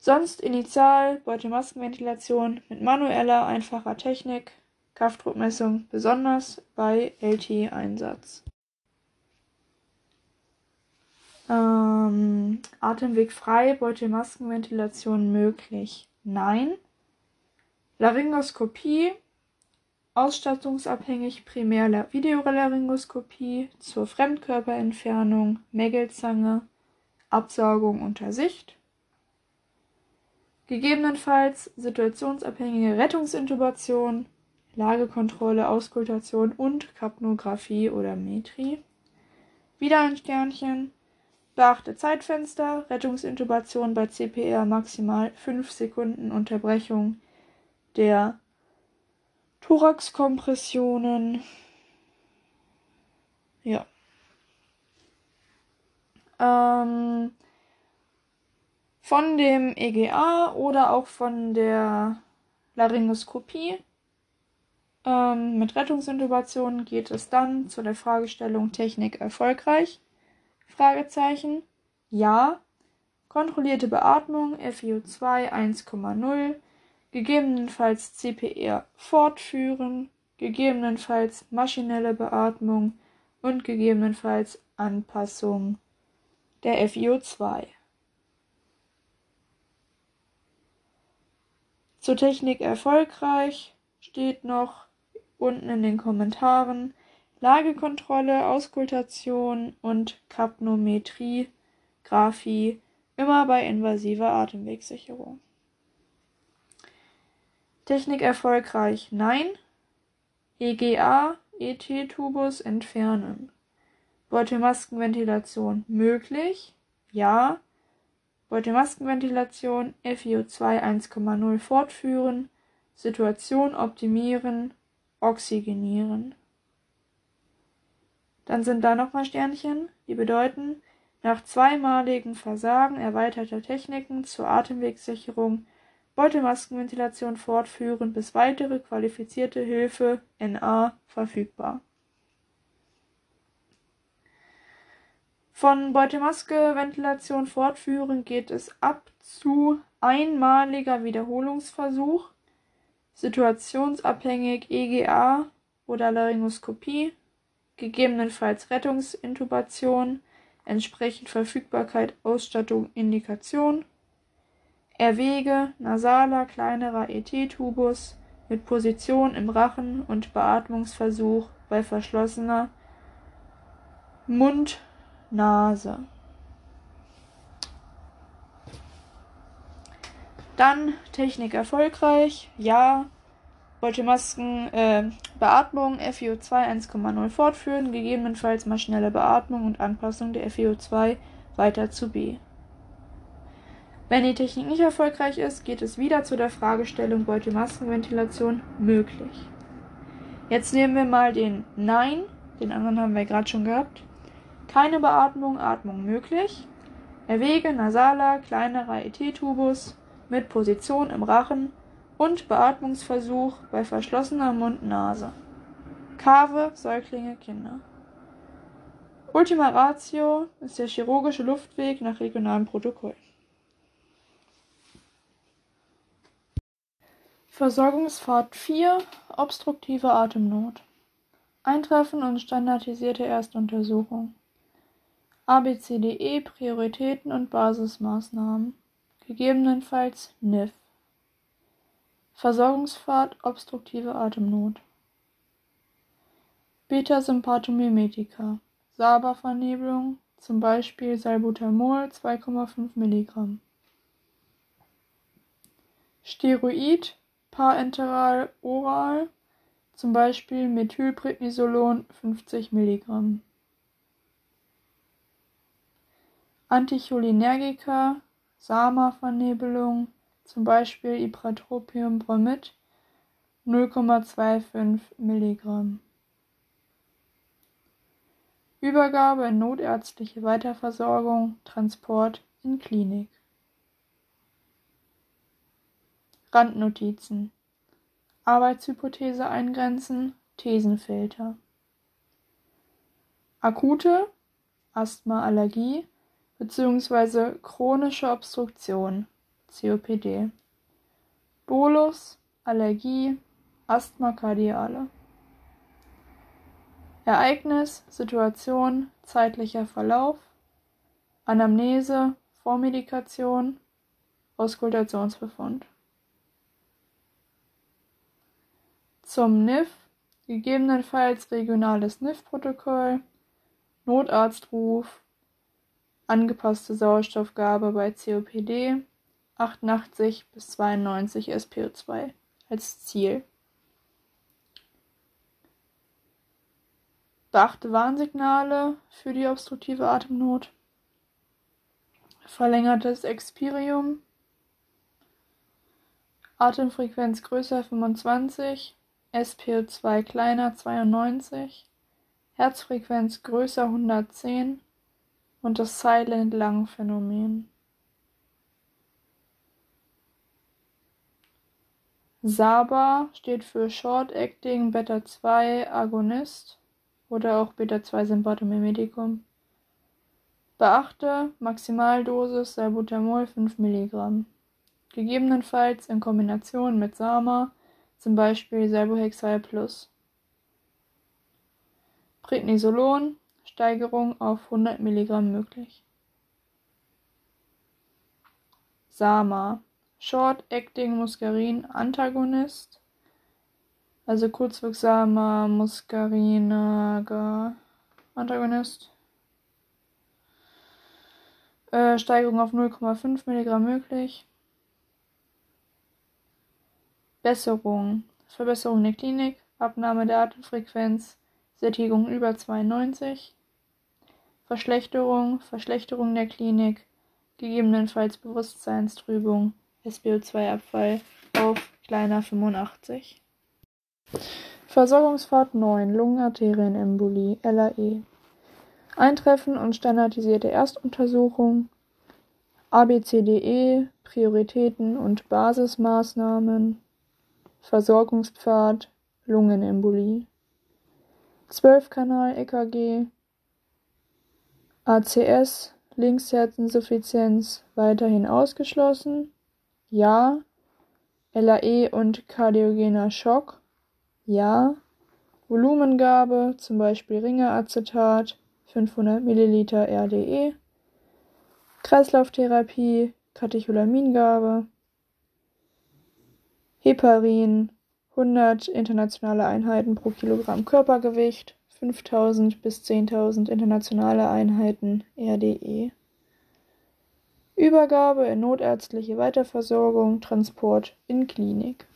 Sonst initial Beutelmaskenventilation mit manueller, einfacher Technik, Kraftdruckmessung besonders bei LT-Einsatz. Ähm, Atemweg frei, Beutelmaskenventilation möglich. Nein. Laryngoskopie, ausstattungsabhängig primär Videolaryngoskopie zur Fremdkörperentfernung, Mägelzange, Absaugung unter Sicht. Gegebenenfalls situationsabhängige Rettungsintubation, Lagekontrolle, Auskultation und Kapnographie oder Metri. Wieder ein Sternchen. Beachte Zeitfenster, Rettungsintubation bei CPR maximal 5 Sekunden Unterbrechung der Thoraxkompressionen. Ja. Ähm, von dem EGA oder auch von der Laryngoskopie ähm, mit Rettungsintubation geht es dann zu der Fragestellung Technik erfolgreich. Fragezeichen. Ja. Kontrollierte Beatmung FiO2 1,0, gegebenenfalls CPR fortführen, gegebenenfalls maschinelle Beatmung und gegebenenfalls Anpassung der FiO2. Zur Technik erfolgreich steht noch unten in den Kommentaren Lagekontrolle, Auskultation und Kapnometrie, Graphie, immer bei invasiver Atemwegssicherung. Technik erfolgreich, nein. EGA, ET-Tubus entfernen. Beutelmaskenventilation möglich, ja. Beutelmaskenventilation FiO2 1,0 fortführen, Situation optimieren, oxygenieren. Dann sind da nochmal Sternchen, die bedeuten, nach zweimaligen Versagen erweiterter Techniken zur Atemwegssicherung Beutelmaskenventilation fortführen, bis weitere qualifizierte Hilfe NA verfügbar. Von Beutelmaske-Ventilation fortführen geht es ab zu einmaliger Wiederholungsversuch, situationsabhängig EGA oder Laryngoskopie, gegebenenfalls Rettungsintubation, entsprechend Verfügbarkeit, Ausstattung, Indikation, Erwäge nasaler kleinerer ET-Tubus mit Position im Rachen und Beatmungsversuch bei verschlossener Mund-Nase. Dann Technik erfolgreich, ja. Beutelmasken, äh, Beatmung, FiO2 1,0 fortführen, gegebenenfalls maschinelle Beatmung und Anpassung der FiO2 weiter zu B. Wenn die Technik nicht erfolgreich ist, geht es wieder zu der Fragestellung Beutelmaskenventilation möglich. Jetzt nehmen wir mal den Nein, den anderen haben wir gerade schon gehabt. Keine Beatmung, Atmung möglich. Erwäge nasaler, kleinerer ET-Tubus, mit Position im Rachen und Beatmungsversuch bei verschlossener Mund-Nase. Kave, Säuglinge, Kinder. Ultima Ratio ist der chirurgische Luftweg nach regionalem Protokoll. Versorgungspfad 4 Obstruktive Atemnot Eintreffen und standardisierte Erstuntersuchung ABCDE Prioritäten und Basismaßnahmen gegebenenfalls NIF. Versorgungspfad obstruktive Atemnot. Beta-Sympathomimetika. Saba-Vernebelung, zum Beispiel Salbutamol 2,5 mg. Steroid, parenteral oral, zum Beispiel Methylprednisolon 50 mg. Anticholinergika, Sama-Vernebelung, zum Beispiel Ipratropium-Bromid 0,25 mg. Übergabe in notärztliche Weiterversorgung, Transport in Klinik. Randnotizen Arbeitshypothese eingrenzen, Thesenfilter. Akute Asthma-Allergie bzw. chronische Obstruktion (COPD), Bolus, Allergie, Asthma kardiale. Ereignis, Situation, zeitlicher Verlauf, Anamnese, Vormedikation, Auskultationsbefund. Zum NIF gegebenenfalls regionales NIF-Protokoll, Notarztruf, angepasste Sauerstoffgabe bei COPD 88 bis 92 SpO2 als Ziel. Beachte Warnsignale für die obstruktive Atemnot. Verlängertes Expirium. Atemfrequenz größer 25, SpO2 kleiner 92, Herzfrequenz größer 110, und das Silent-Lung-Phänomen. SABA steht für Short-Acting Beta-2 Agonist oder auch Beta-2 Sympathomimetikum. Beachte Maximaldosis Salbutamol 5 mg. Gegebenenfalls in Kombination mit Sama, zum Beispiel Salbuhexal Plus. Prednisolon, Steigerung auf 100 mg möglich. Sama, Short-Acting Muscarin Antagonist, also kurzwirksamer Muscarinager Antagonist. Äh, Steigerung auf 0,5 mg möglich. Besserung. Verbesserung der Klinik. Abnahme der Atemfrequenz. Sättigung über 92. Verschlechterung. Verschlechterung der Klinik. Gegebenenfalls Bewusstseinstrübung. SBO2-Abfall auf kleiner 85. Versorgungspfad 9 Lungenarterienembolie LAE Eintreffen und standardisierte Erstuntersuchung ABCDE Prioritäten und Basismaßnahmen Versorgungspfad Lungenembolie 12-Kanal-EKG ACS Linksherzinsuffizienz weiterhin ausgeschlossen. Ja. LAE und kardiogener Schock. Ja. Volumengabe zum Beispiel Ringeacetat 500 Milliliter RDE, Kreislauftherapie, Katecholamingabe, Heparin 100 internationale Einheiten pro Kilogramm Körpergewicht, 5000 bis 10.000 internationale Einheiten RDE. Übergabe in notärztliche Weiterversorgung, Transport in Klinik.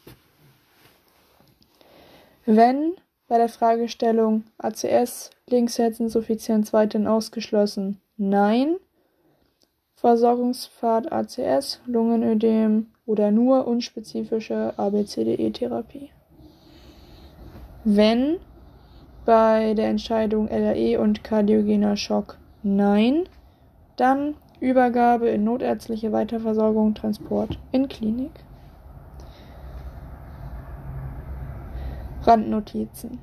Wenn bei der Fragestellung ACS Linksherzinsuffizienz weiterhin ausgeschlossen. Nein. Versorgungspfad ACS, Lungenödem oder nur unspezifische ABCDE-Therapie. Wenn bei der Entscheidung LAE und kardiogener Schock Nein, dann Übergabe in notärztliche Weiterversorgung, Transport in Klinik. Randnotizen.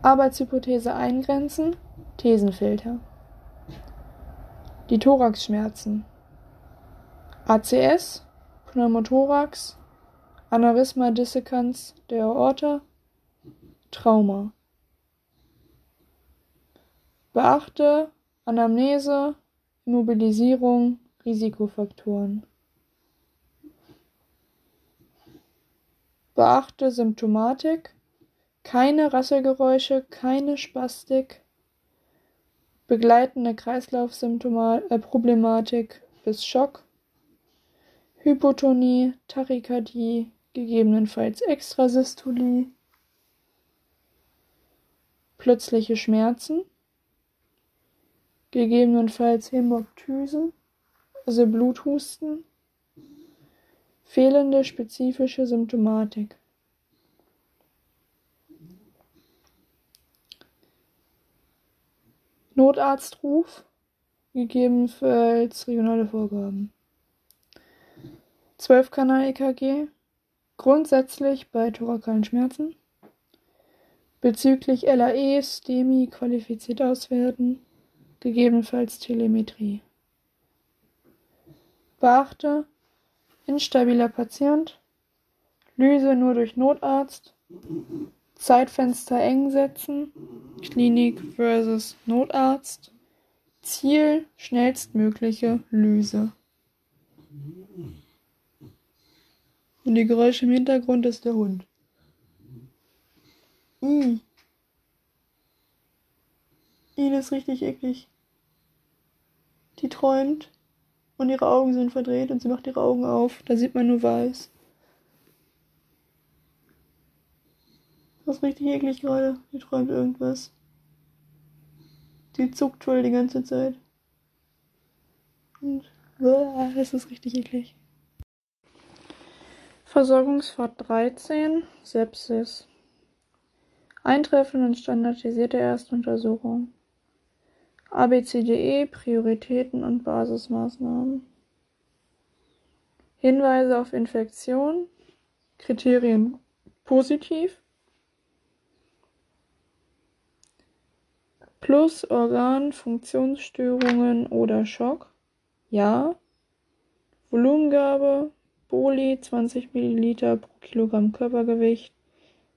Arbeitshypothese eingrenzen, Thesenfilter. Die Thoraxschmerzen. ACS, Pneumothorax, Aneurysma dissecans der Aorta, Trauma. Beachte Anamnese, Immobilisierung, Risikofaktoren. Beachte Symptomatik, keine Rasselgeräusche, keine Spastik, begleitende Kreislaufproblematik äh, bis Schock, Hypotonie, Tachykardie, gegebenenfalls Extrasystolie, plötzliche Schmerzen, gegebenenfalls Hämoptysen, also Bluthusten, fehlende spezifische Symptomatik. Notarztruf, gegebenenfalls regionale Vorgaben. 12-Kanal-EKG, grundsätzlich bei thorakalen Schmerzen. Bezüglich LAE, STEMI qualifiziert auswerten, gegebenenfalls Telemetrie. Beachte, instabiler Patient, Lyse nur durch Notarzt, Zeitfenster eng setzen, Klinik versus Notarzt, Ziel schnellstmögliche Lyse. Und die Geräusche im Hintergrund ist der Hund. I. Ist richtig eklig. Die träumt und ihre Augen sind verdreht und sie macht ihre Augen auf. Da sieht man nur weiß. Das ist richtig eklig gerade. Die träumt irgendwas. Die zuckt voll die ganze Zeit. Und das ist richtig eklig. Versorgungspfad 13, Sepsis. Eintreffen und standardisierte Erstuntersuchung. ABCDE, Prioritäten und Basismaßnahmen. Hinweise auf Infektion. Kriterien positiv. plus Organfunktionsstörungen oder Schock, ja. Volumengabe, Boli 20 Milliliter pro Kilogramm Körpergewicht,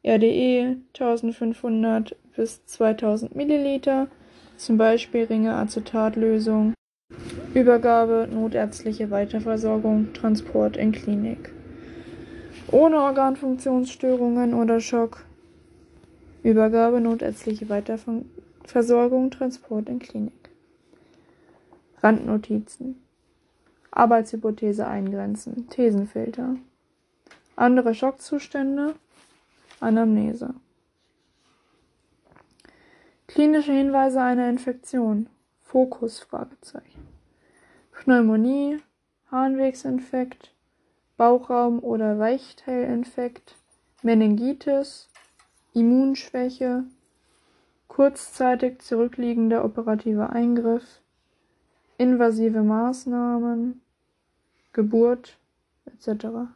RDE 1500 bis 2000 Milliliter, zum Beispiel Ringe-Acetatlösung, Übergabe, notärztliche Weiterversorgung, Transport in Klinik. Ohne Organfunktionsstörungen oder Schock, Übergabe, notärztliche Weiterversorgung, Transport in Klinik. Randnotizen. Arbeitshypothese eingrenzen. Thesenfilter. Andere Schockzustände. Anamnese. Klinische Hinweise einer Infektion. Fokus. Pneumonie, Harnwegsinfekt, Bauchraum- oder Weichteilinfekt, Meningitis, Immunschwäche, kurzzeitig zurückliegender operativer Eingriff, invasive Maßnahmen, Geburt etc.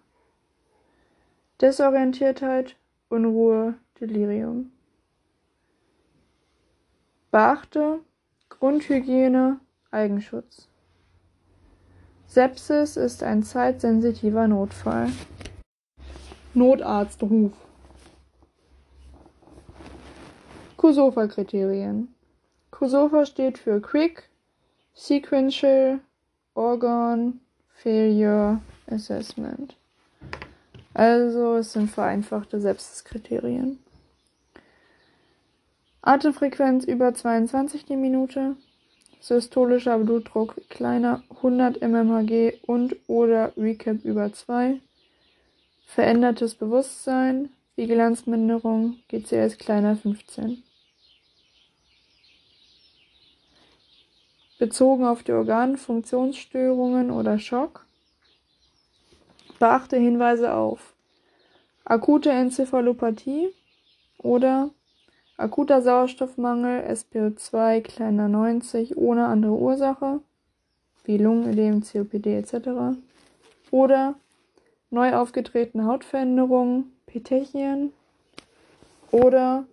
Desorientiertheit, Unruhe, Delirium. Beachte Grundhygiene, Eigenschutz. Sepsis ist ein zeitsensitiver Notfall. Notarztruf. Kusofa-Kriterien. Kusofa steht für Quick, Sequential, Organ, Failure, Assessment. Also es sind vereinfachte Sepsis-Kriterien. Atemfrequenz über 22 die Minute, systolischer Blutdruck kleiner 100 mmHg und oder Recap über 2, verändertes Bewusstsein, Vigilanzminderung, GCS kleiner 15. Bezogen auf die Organfunktionsstörungen oder Schock, beachte Hinweise auf akute Enzephalopathie oder Akuter Sauerstoffmangel, SpO2 kleiner 90 ohne andere Ursache, wie Lungenödem, COPD etc. Oder neu aufgetretene Hautveränderungen, Petechien oder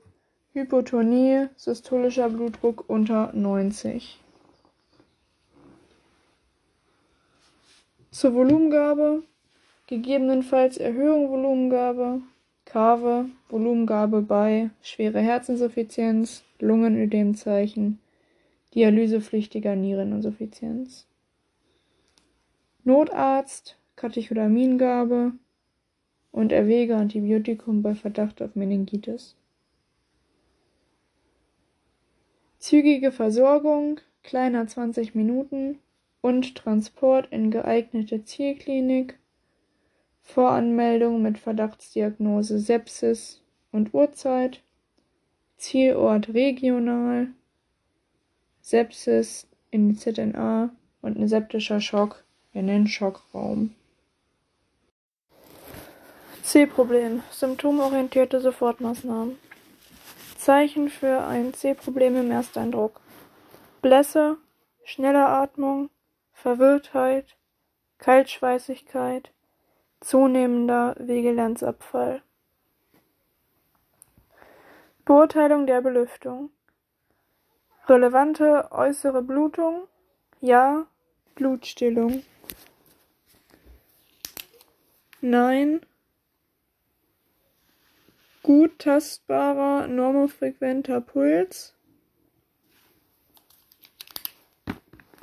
Hypotonie, systolischer Blutdruck unter 90. Zur Volumengabe, gegebenenfalls Erhöhung Volumengabe, Kave, Volumengabe bei schwere Herzinsuffizienz, Lungenödemzeichen, dialysepflichtiger Niereninsuffizienz. Notarzt, Katechodamingabe und erwäge Antibiotikum bei Verdacht auf Meningitis. Zügige Versorgung, kleiner 20 Minuten und Transport in geeignete Zielklinik Voranmeldung mit Verdachtsdiagnose Sepsis und Uhrzeit, Zielort regional, Sepsis in ZNA und ein septischer Schock in den Schockraum. C-Problem. Symptomorientierte Sofortmaßnahmen. Zeichen für ein C-Problem im Ersteindruck. Blässe, schnelle Atmung, Verwirrtheit, Kaltschweißigkeit, Zunehmender Vigilanzabfall. Beurteilung der Belüftung. Relevante äußere Blutung. Ja. Blutstillung. Nein. Gut tastbarer normofrequenter Puls.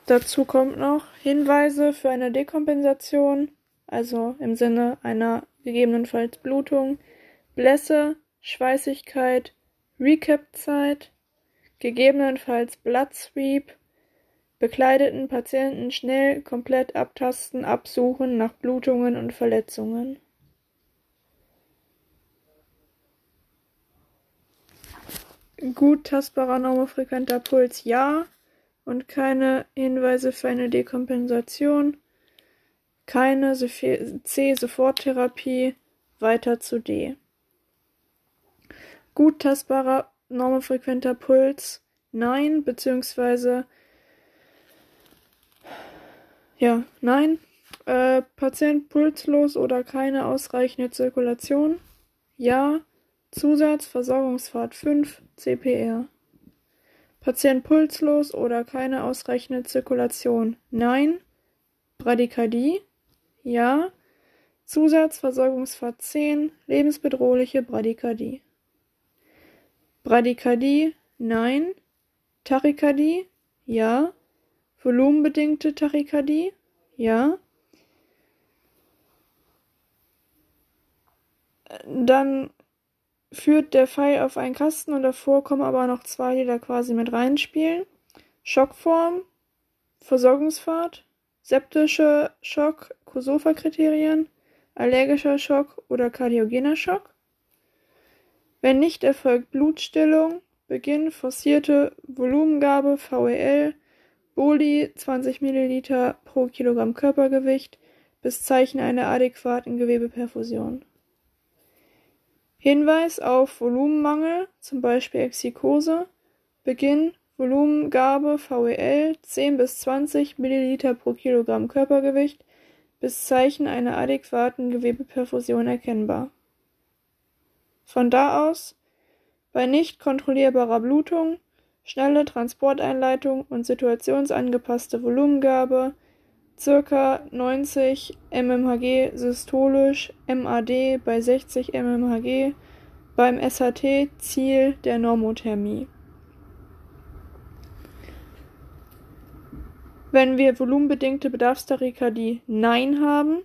Dazu kommt noch Hinweise für eine Dekompensation also im Sinne einer gegebenenfalls Blutung, Blässe, Schweißigkeit, Recap-Zeit, gegebenenfalls Blood Sweep, bekleideten Patienten schnell komplett abtasten, absuchen nach Blutungen und Verletzungen. Gut tastbarer normofrequenter Puls ja und keine Hinweise für eine Dekompensation keine C-Soforttherapie, weiter zu D. Gut tastbarer normofrequenter Puls, nein, beziehungsweise ja, nein. Äh, Patient pulslos oder keine ausreichende Patient pulslos oder keine ausreichende Zirkulation. Nein. Bradykardie. Ja. Zusatz Versorgungspfad 10. Lebensbedrohliche Bradykardie. Bradykardie. Nein. Tachykardie. Ja. Volumenbedingte Tachykardie. Ja. Dann führt der Pfeil auf einen Kasten und davor kommen aber noch zwei, die da quasi mit reinspielen. Schockform, Versorgungspfad, septische Schock, Kosofa-Kriterien, allergischer Schock oder kardiogener Schock. Wenn nicht erfolgt Blutstillung, Beginn forcierte Volumengabe VEL, Boli 20 ml pro Kilogramm Körpergewicht bis Zeichen einer adäquaten Gewebeperfusion. Hinweis auf Volumenmangel, zum Beispiel Exikose, Beginn Volumengabe VEL 10 bis 20 Milliliter pro Kilogramm Körpergewicht bis Zeichen einer adäquaten Gewebeperfusion erkennbar. Von da aus bei nicht kontrollierbarer Blutung schnelle Transporteinleitung und situationsangepasste Volumengabe Circa 90 mmHg systolisch, MAD bei 60 mmHg, beim SHT Ziel der Normothermie. Wenn wir volumenbedingte Bedarfstachykardie Nein haben,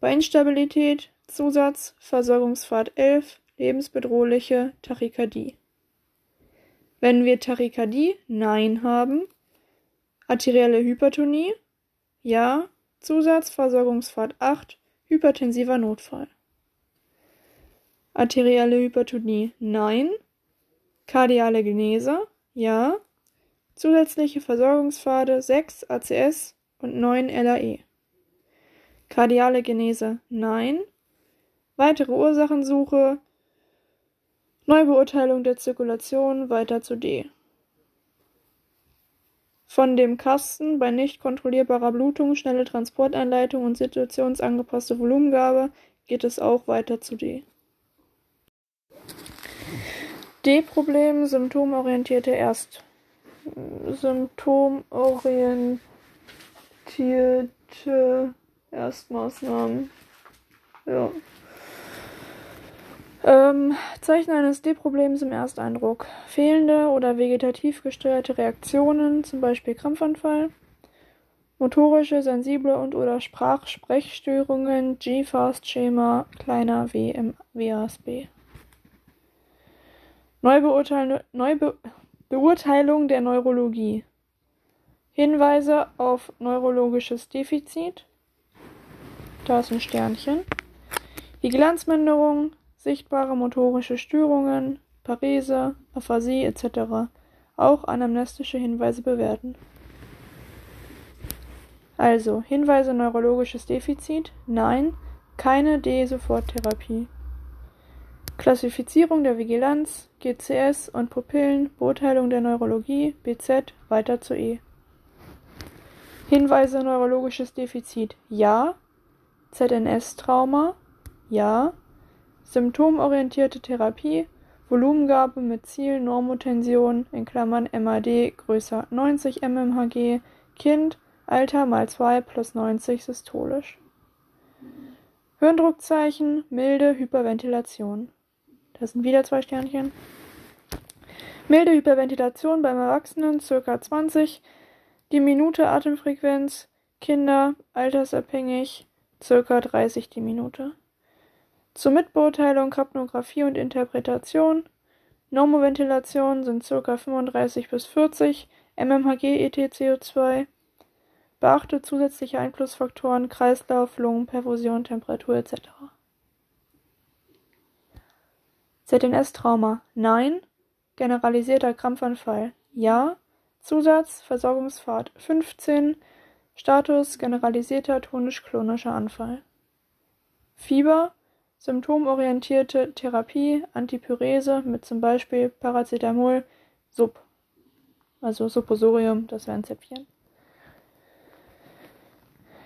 bei Instabilität Zusatz Versorgungspfad 11 lebensbedrohliche Tachykardie. Wenn wir Tachykardie Nein haben, arterielle Hypertonie ja, Zusatzversorgungspfad 8 hypertensiver Notfall. Arterielle Hypertonie Nein. Kardiale Genese Ja. Zusätzliche Versorgungspfade 6 ACS und 9 LAE. Kardiale Genese Nein. Weitere Ursachensuche Neubeurteilung der Zirkulation weiter zu D. Von dem Kasten bei nicht kontrollierbarer Blutung, schnelle Transporteinleitung und situationsangepasste Volumengabe geht es auch weiter zu D. D-Problem symptomorientierte Erst symptomorientierte Erstmaßnahmen. Ja. Ähm, Zeichen eines D-Problems im Ersteindruck. Fehlende oder vegetativ gesteuerte Reaktionen, zum Beispiel Krampfanfall. Motorische, sensible und/oder Sprach-Sprechstörungen, G-Fast-Schema, kleiner w im WASB. Neubeurteilung der Neurologie. Hinweise auf neurologisches Defizit. Da ist ein Sternchen. Vigilanzminderung, sichtbare motorische Störungen, Parese, Aphasie etc. auch anamnestische Hinweise bewerten. Also, Hinweise neurologisches Defizit? Nein, keine D-Soforttherapie. Klassifizierung der Vigilanz, GCS und Pupillen, Beurteilung der Neurologie, BZ, weiter zu E. Hinweise neurologisches Defizit? Ja. ZNS-Trauma? Ja. Symptomorientierte Therapie, Volumengabe mit Ziel Normotension (MAD größer 90 mmHg, Kind, Alter mal 2 plus 90 systolisch). Hirndruckzeichen, milde Hyperventilation. Das sind wieder zwei Sternchen. Milde Hyperventilation beim Erwachsenen ca. 20 die Minute Atemfrequenz, Kinder altersabhängig ca. 30 die Minute zur Mitbeurteilung Kapnographie und Interpretation Normoventilation sind ca. 35 bis 40 mmHg EtCO2 Beachte zusätzliche Einflussfaktoren Kreislauf, Lungen, Perfusion, Temperatur etc. ZNS-Trauma Nein. Generalisierter Krampfanfall Ja. Zusatz Versorgungspfad 15 Status generalisierter tonisch-klonischer Anfall Fieber Symptomorientierte Therapie, Antipyrese mit zum Beispiel Paracetamol, Sub, also Supposorium, das wäre ein Zäpfchen.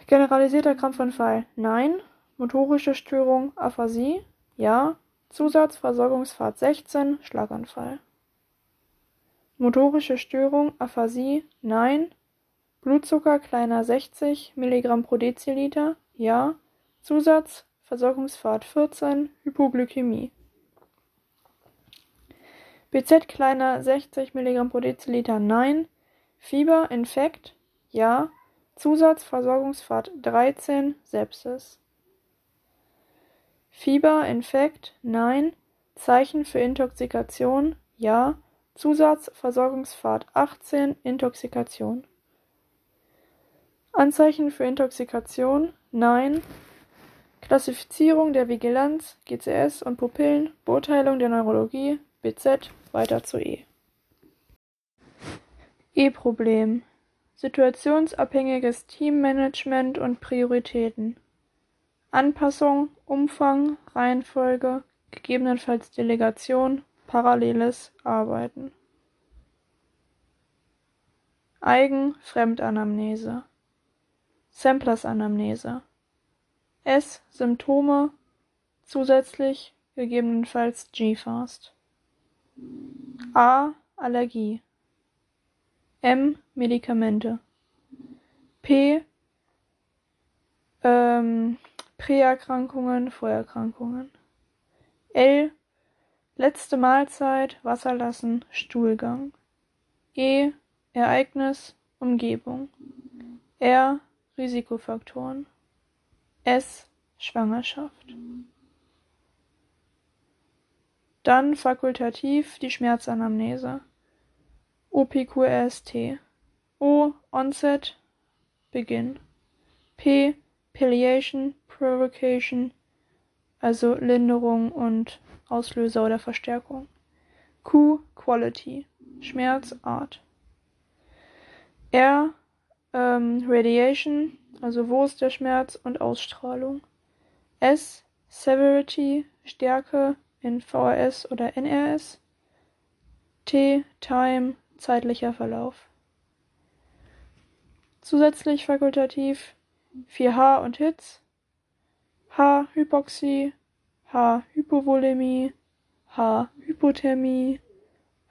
Generalisierter Krampfanfall, nein. Motorische Störung, Aphasie, ja. Zusatz Versorgungspfad 16, Schlaganfall. Motorische Störung, Aphasie, nein. Blutzucker kleiner 60 Milligramm pro Deziliter, ja. Zusatz, Versorgungspfad 14, Hypoglykämie. BZ kleiner 60 Milligramm pro Deziliter, nein. Fieber, Infekt, ja. Zusatz, Versorgungspfad 13, Sepsis. Fieber, Infekt, nein. Zeichen für Intoxikation, ja. Zusatz Versorgungspfad 18 Intoxikation. Anzeichen für Intoxikation Nein. Klassifizierung der Vigilanz GCS und Pupillen Beurteilung der Neurologie BZ weiter zu E. E-Problem. Situationsabhängiges Teammanagement und Prioritäten Anpassung, Umfang, Reihenfolge, gegebenenfalls Delegation paralleles Arbeiten. Eigen-Fremdanamnese Samplers-Anamnese S. Symptome zusätzlich gegebenenfalls G-Fast A. Allergie M. Medikamente P. Ähm, Präerkrankungen, Vorerkrankungen L. Letzte Mahlzeit, Wasser lassen, Stuhlgang. E. Ereignis, Umgebung. R. Risikofaktoren. S. Schwangerschaft. Dann fakultativ die Schmerzanamnese. OPQRST. O. Onset, Beginn. P. Palliation, Provocation, also Linderung und Auslöser oder Verstärkung. Q Quality Schmerzart. R ähm, Radiation, also wo ist der Schmerz und Ausstrahlung. S Severity Stärke in VRS oder NRS. T Time zeitlicher Verlauf. Zusätzlich fakultativ 4H und Hits. H Hypoxie H. Hypovolämie, H. Hypothermie,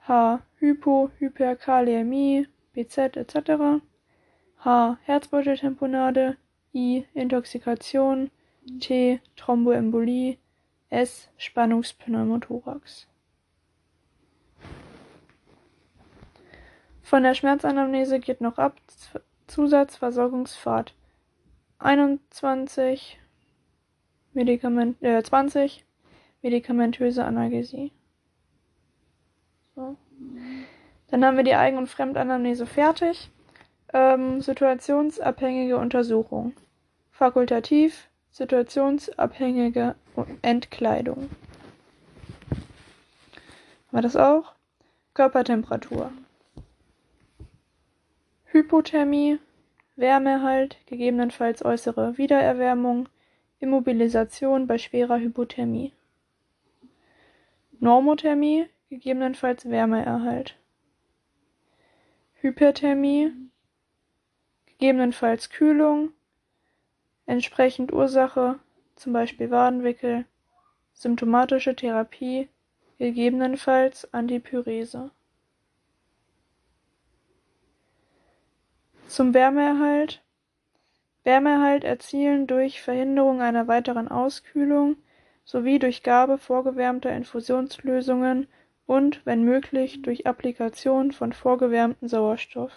H. Hypo Hyperkaliämie, BZ etc. H. Herzbeuteltamponade, I. Intoxikation, T. Thromboembolie, S. Spannungspneumothorax. Von der Schmerzanamnese geht noch ab Zusatzversorgungspfad 21 Medikament, äh, 20 medikamentöse Analgesie. So. Dann haben wir die Eigen- und Fremdanamnese fertig. Ähm, situationsabhängige Untersuchung. Fakultativ, situationsabhängige Entkleidung. Wir das auch? Körpertemperatur. Hypothermie, Wärmehalt, gegebenenfalls äußere Wiedererwärmung, Immobilisation bei schwerer Hypothermie. Normothermie, gegebenenfalls Wärmeerhalt. Hyperthermie, gegebenenfalls Kühlung, entsprechend Ursache, zum Beispiel Wadenwickel, symptomatische Therapie, gegebenenfalls Antipyrese. Zum Wärmeerhalt Wärmeerhalt erzielen durch Verhinderung einer weiteren Auskühlung sowie durch Gabe vorgewärmter Infusionslösungen und, wenn möglich, durch Applikation von vorgewärmtem Sauerstoff.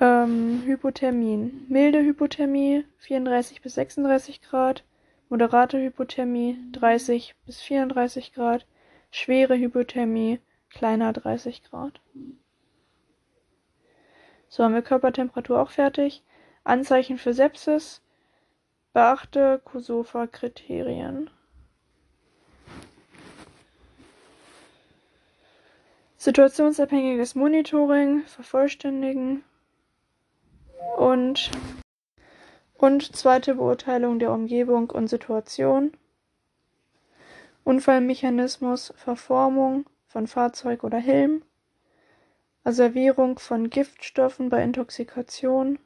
Ähm, Hypothermien. Milde Hypothermie 34 bis 36 Grad, moderate Hypothermie 30 bis 34 Grad, schwere Hypothermie kleiner 30 Grad. So haben wir Körpertemperatur auch fertig. Anzeichen für Sepsis. Beachte Kosofa-Kriterien. Situationsabhängiges Monitoring vervollständigen und, und zweite Beurteilung der Umgebung und Situation. Unfallmechanismus, Verformung von Fahrzeug oder Helm. Asservierung von Giftstoffen bei Intoxikation,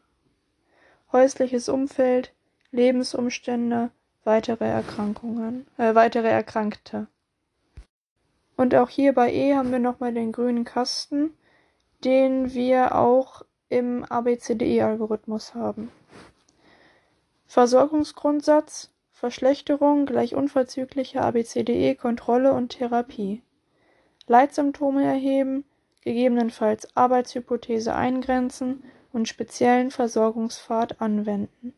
häusliches Umfeld, Lebensumstände, weitere Erkrankungen, äh, weitere Erkrankte. Und auch hier bei E haben wir nochmal den grünen Kasten, den wir auch im ABCDE-Algorithmus haben. Versorgungsgrundsatz Verschlechterung gleich unverzügliche ABCDE-Kontrolle und Therapie. Leitsymptome erheben, gegebenenfalls Arbeitshypothese eingrenzen und speziellen Versorgungspfad anwenden.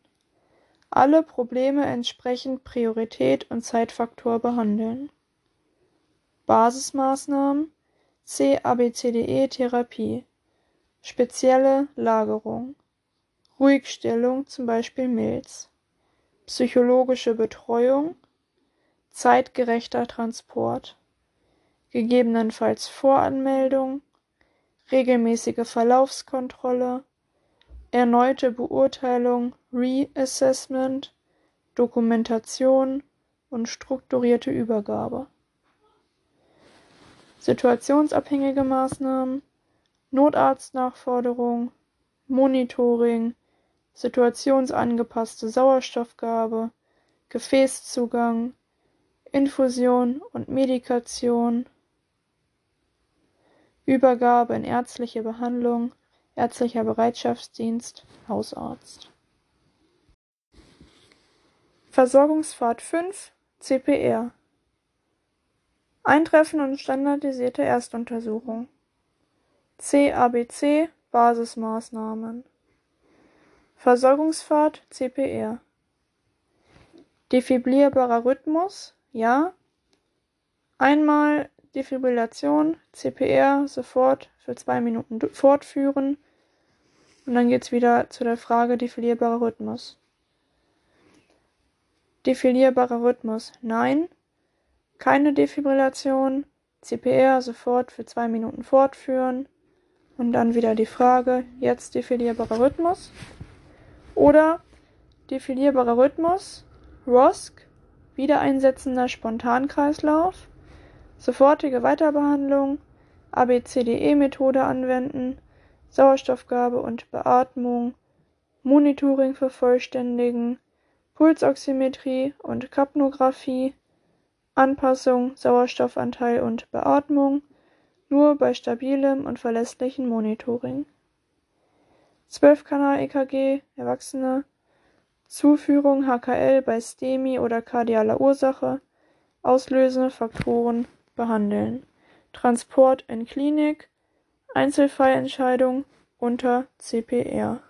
Alle Probleme entsprechend Priorität und Zeitfaktor behandeln. Basismaßnahmen C-ABCDE-Therapie Spezielle Lagerung. Ruhigstellung zum Beispiel Milz. Psychologische Betreuung. Zeitgerechter Transport gegebenenfalls Voranmeldung regelmäßige Verlaufskontrolle erneute Beurteilung Reassessment Dokumentation und strukturierte Übergabe. Situationsabhängige Maßnahmen, Notarztnachforderung, Monitoring, situationsangepasste Sauerstoffgabe, Gefäßzugang, Infusion und Medikation, Übergabe in ärztliche Behandlung, ärztlicher Bereitschaftsdienst, Hausarzt. Versorgungspfad 5 CPR Eintreffen und standardisierte Erstuntersuchung. C-ABC Basismaßnahmen. Versorgungspfad CPR Defibrillierbarer Rhythmus ja. Einmal Defibrillation CPR sofort für zwei Minuten fortführen. Und dann geht's wieder zu der Frage defibrillierbarer Rhythmus. Defibrillierbarer Rhythmus nein. Keine Defibrillation, CPR sofort für zwei Minuten fortführen. Und dann wieder die Frage, jetzt defilierbarer Rhythmus? Oder defilierbarer Rhythmus, ROSC, wiedereinsetzender Spontankreislauf, sofortige Weiterbehandlung, ABCDE-Methode anwenden, Sauerstoffgabe und Beatmung, Monitoring vervollständigen, Pulsoximetrie und Kapnographie, Anpassung Sauerstoffanteil und Beatmung nur bei stabilem und verlässlichem Monitoring. 12-Kanal-EKG Erwachsene. Zuführung HKL bei STEMI oder kardialer Ursache. Auslösende Faktoren behandeln Transport in Klinik Einzelfallentscheidung unter CPR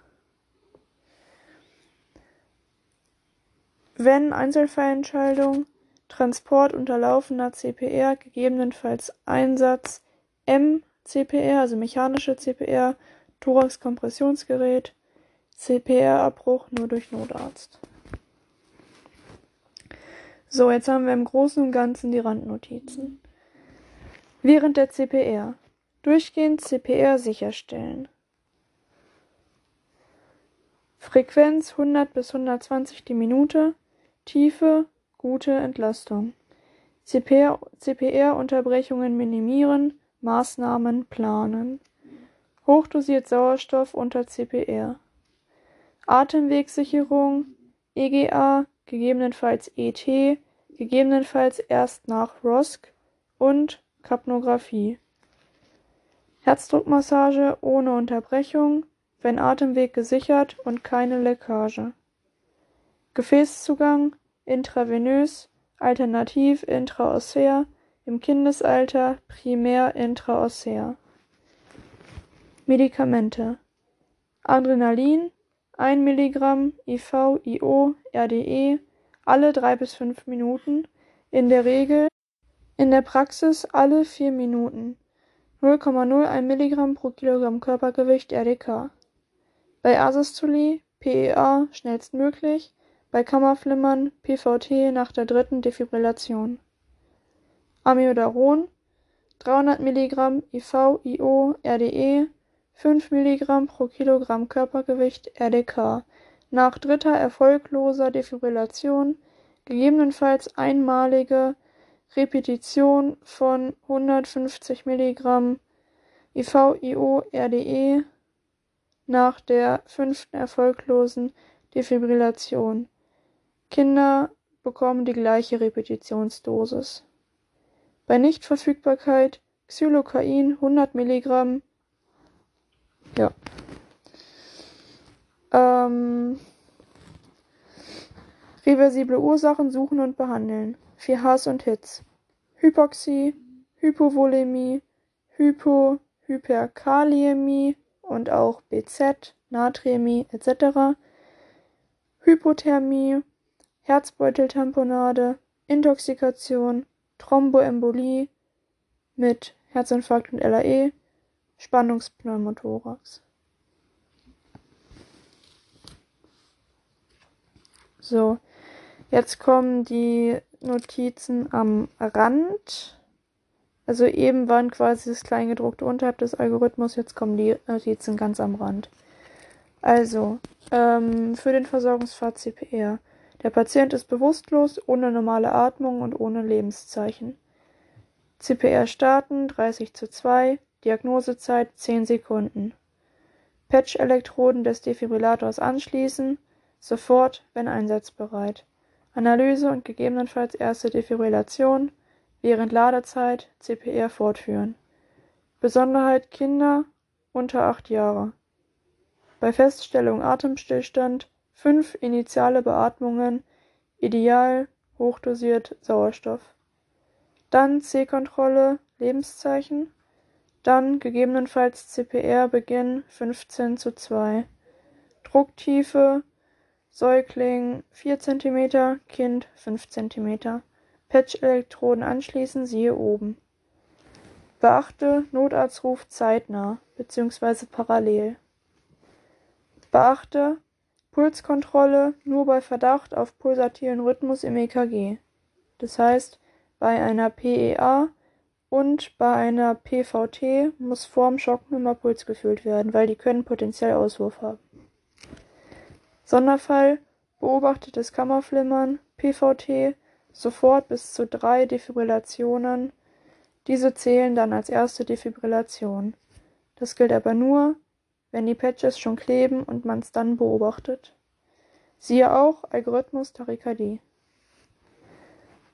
Wenn Einzelfallentscheidung Transport unterlaufener CPR, gegebenenfalls Einsatz M-CPR, also mechanische CPR, Thorax-Kompressionsgerät, CPR-Abbruch nur durch Notarzt. So, jetzt haben wir im Großen und Ganzen die Randnotizen. Während der CPR. Durchgehend CPR sicherstellen. Frequenz 100 bis 120 die Minute. Tiefe gute Entlastung. CPR-Unterbrechungen minimieren, Maßnahmen planen. Hochdosiert Sauerstoff unter CPR. Atemwegssicherung, EGA, gegebenenfalls ET, gegebenenfalls erst nach ROSC und Kapnographie. Herzdruckmassage ohne Unterbrechung, wenn Atemweg gesichert und keine Leckage. Gefäßzugang, intravenös, alternativ intraossär, im Kindesalter primär intraossär. Medikamente Adrenalin 1 mg IV/IO RDE alle 3 bis 5 Minuten, in der Regel in der Praxis alle 4 Minuten 0,01 mg pro Kilogramm Körpergewicht RDK. Bei Asystolie PEA schnellstmöglich bei Kammerflimmern PVT nach der dritten Defibrillation. Amiodaron 300 mg IV/IO RDE 5 mg pro Kilogramm Körpergewicht RDK nach dritter erfolgloser Defibrillation, gegebenenfalls einmalige Repetition von 150 mg IV/IO RDE nach der fünften erfolglosen Defibrillation Kinder bekommen die gleiche Repetitionsdosis. Bei Nichtverfügbarkeit Xylocain 100 Milligramm. Ja. Ähm, reversible Ursachen suchen und behandeln. 4Hs und Hits. Hypoxie, Hypovolemie, Hypo, Hyperkaliämie und auch BZ, Natriämie etc. Hypothermie, Herzbeuteltamponade, Intoxikation, Thromboembolie mit Herzinfarkt und LAE, Spannungspneumothorax. So, jetzt kommen die Notizen am Rand. Also eben waren quasi das Kleingedruckte unterhalb des Algorithmus, jetzt kommen die Notizen ganz am Rand. Also, ähm, für den Versorgungspfad CPR. Der Patient ist bewusstlos, ohne normale Atmung und ohne Lebenszeichen. CPR starten 30 zu 2, Diagnosezeit 10 Sekunden. Patch-Elektroden des Defibrillators anschließen, sofort, wenn einsatzbereit. Analyse und gegebenenfalls erste Defibrillation, während Ladezeit CPR fortführen. Besonderheit Kinder unter 8 Jahre. Bei Feststellung Atemstillstand fünf initiale Beatmungen, ideal hochdosiert Sauerstoff. Dann C-Kontrolle, Lebenszeichen. Dann gegebenenfalls CPR Beginn 15 zu 2. Drucktiefe Säugling 4 cm, Kind 5 cm. Patch-Elektroden anschließen, siehe oben. Beachte, Notarztruf zeitnah bzw. parallel. Beachte, Pulskontrolle nur bei Verdacht auf pulsatilen Rhythmus im EKG. Das heißt, bei einer PEA und bei einer PVT muss vorm Schocken immer Puls gefühlt werden, weil die können potenziell Auswurf haben. Sonderfall beobachtetes Kammerflimmern, PVT, sofort bis zu drei Defibrillationen. Diese zählen dann als erste Defibrillation. Das gilt aber nur, wenn die Patches schon kleben und man es dann beobachtet. Siehe auch Algorithmus Tachykardie.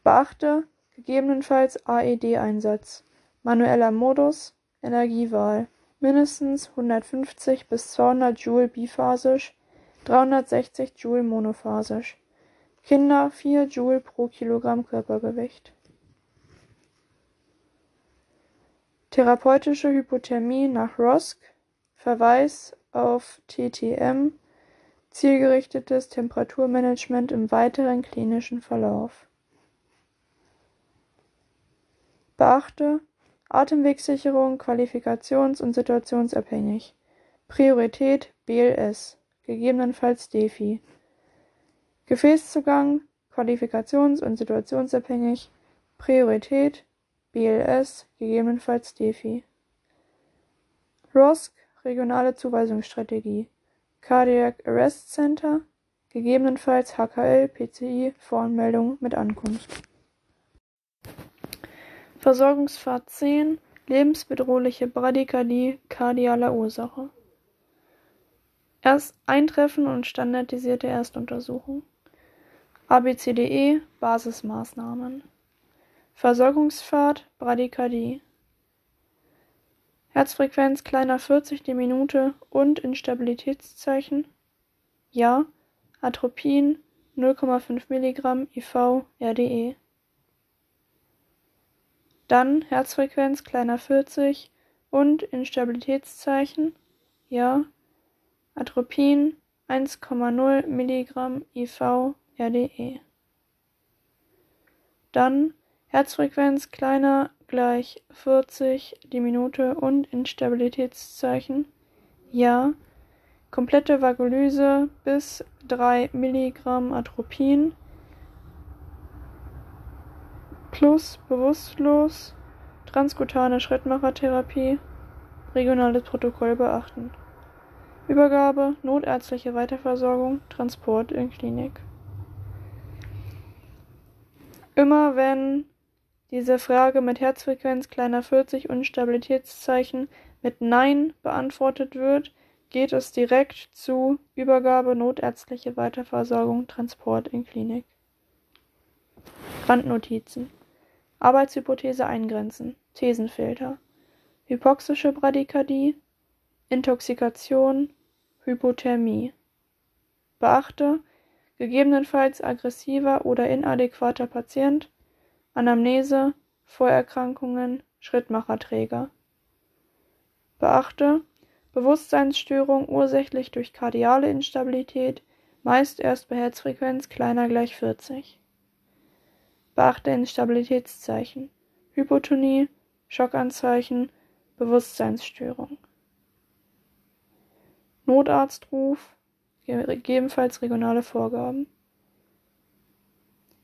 Beachte gegebenenfalls AED-Einsatz, manueller Modus, Energiewahl, mindestens 150 bis 200 Joule biphasisch, 360 Joule monophasisch. Kinder 4 Joule pro Kilogramm Körpergewicht. Therapeutische Hypothermie nach ROSC Verweis auf TTM, zielgerichtetes Temperaturmanagement im weiteren klinischen Verlauf. Beachte Atemwegssicherung qualifikations- und situationsabhängig. Priorität BLS, gegebenenfalls DEFI. Gefäßzugang qualifikations- und situationsabhängig. Priorität BLS, gegebenenfalls DEFI. ROSC regionale Zuweisungsstrategie, Cardiac Arrest Center, gegebenenfalls HKL, PCI, Voranmeldung mit Ankunft. Versorgungspfad 10 Lebensbedrohliche Bradykardie kardialer Ursache. Erst Eintreffen und standardisierte Erstuntersuchung. ABCDE Basismaßnahmen. Versorgungspfad Bradykardie. Herzfrequenz kleiner 40 die Minute und Instabilitätszeichen Ja, Atropin 0,5 mg IV RDE. Dann Herzfrequenz kleiner 40 und Instabilitätszeichen Ja, Atropin 1,0 mg IV RDE. Dann Herzfrequenz kleiner gleich 40 die Minute und Instabilitätszeichen Ja. Komplette Vagolyse bis 3 Milligramm Atropin plus bewusstlos transkutane Schrittmachertherapie regionales Protokoll beachten. Übergabe, notärztliche Weiterversorgung, Transport in Klinik. Immer wenn diese Frage mit Herzfrequenz kleiner 40 und Stabilitätszeichen mit Nein beantwortet wird, geht es direkt zu Übergabe notärztliche Weiterversorgung Transport in Klinik. Randnotizen. Arbeitshypothese eingrenzen. Thesenfilter. Hypoxische Bradykardie. Intoxikation Hypothermie Beachte gegebenenfalls aggressiver oder inadäquater Patient Anamnese Vorerkrankungen Schrittmacherträger Beachte Bewusstseinsstörung ursächlich durch kardiale Instabilität, meist erst bei Herzfrequenz kleiner gleich 40. Beachte Instabilitätszeichen, Hypotonie, Schockanzeichen, Bewusstseinsstörung. Notarztruf, gegebenenfalls regionale Vorgaben.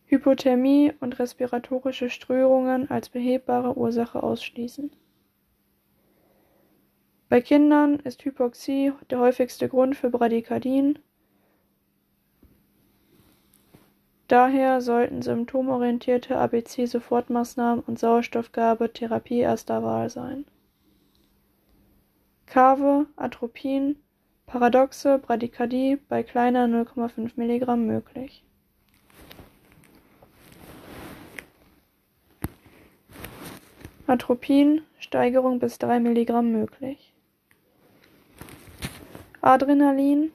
Hypothermie und respiratorische Strömungen als behebbare Ursache ausschließen. Bei Kindern ist Hypoxie der häufigste Grund für Bradykardien, daher sollten symptomorientierte ABC-Sofortmaßnahmen und Sauerstoffgabe Therapie erster Wahl sein. Kave, Atropin, paradoxe Bradykardie bei kleiner 0,5 mg möglich. Atropin, Steigerung bis 3 mg möglich. Adrenalin,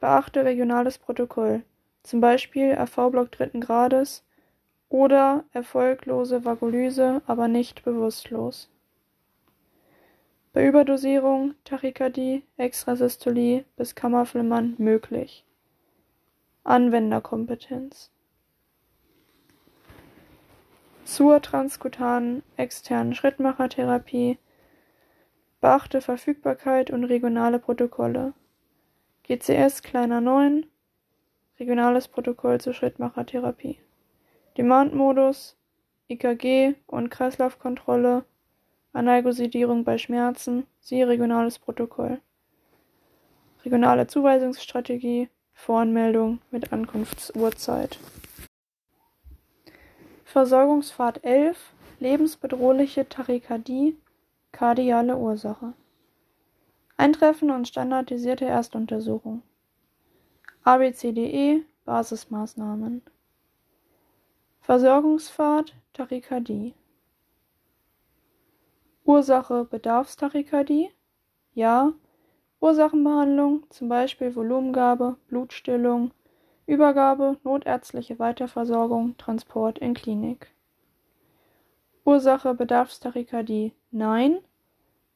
beachte regionales Protokoll, zum Beispiel RV-Block dritten Grades oder erfolglose Vagolyse, aber nicht bewusstlos. Bei Überdosierung Tachykardie, Extrasystolie bis Kammerflimmern möglich. Anwenderkompetenz. Zur transkutanen externen Schrittmachertherapie beachte Verfügbarkeit und regionale Protokolle. GCS kleiner 9 Regionales Protokoll zur Schrittmachertherapie. Demand-Modus EKG und Kreislaufkontrolle Analgosidierung bei Schmerzen. Siehe Regionales Protokoll. Regionale Zuweisungsstrategie. Voranmeldung mit Ankunftsuhrzeit. Versorgungspfad 11 Lebensbedrohliche Tachykardie. Kardiale Ursache. Eintreffen und standardisierte Erstuntersuchung. ABCDE Basismaßnahmen. Versorgungspfad Tachykardie. Ursache Bedarfstachykardie? Ja. Ursachenbehandlung, zum Beispiel Volumengabe, Blutstillung, Übergabe, notärztliche Weiterversorgung, Transport in Klinik. Ursache Bedarfstachykardie? Nein.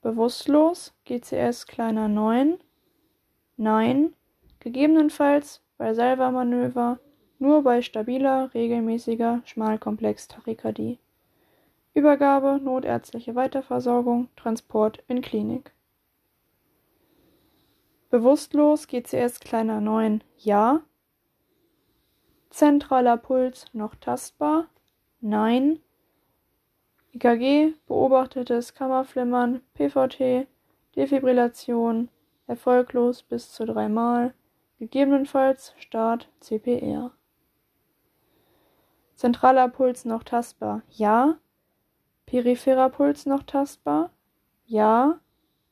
Bewusstlos (GCS kleiner 9) Nein, gegebenenfalls bei Salva-Manöver nur bei stabiler, regelmäßiger Schmalkomplex-Tachykardie. Übergabe, notärztliche Weiterversorgung, Transport in Klinik. Bewusstlos GCS kleiner 9 Ja. Zentraler Puls noch tastbar? Nein. EKG, beobachtetes Kammerflimmern, PVT, Defibrillation, erfolglos bis zu dreimal, gegebenenfalls Start CPR. Zentraler Puls noch tastbar? Ja. Peripherer Puls noch tastbar? Ja.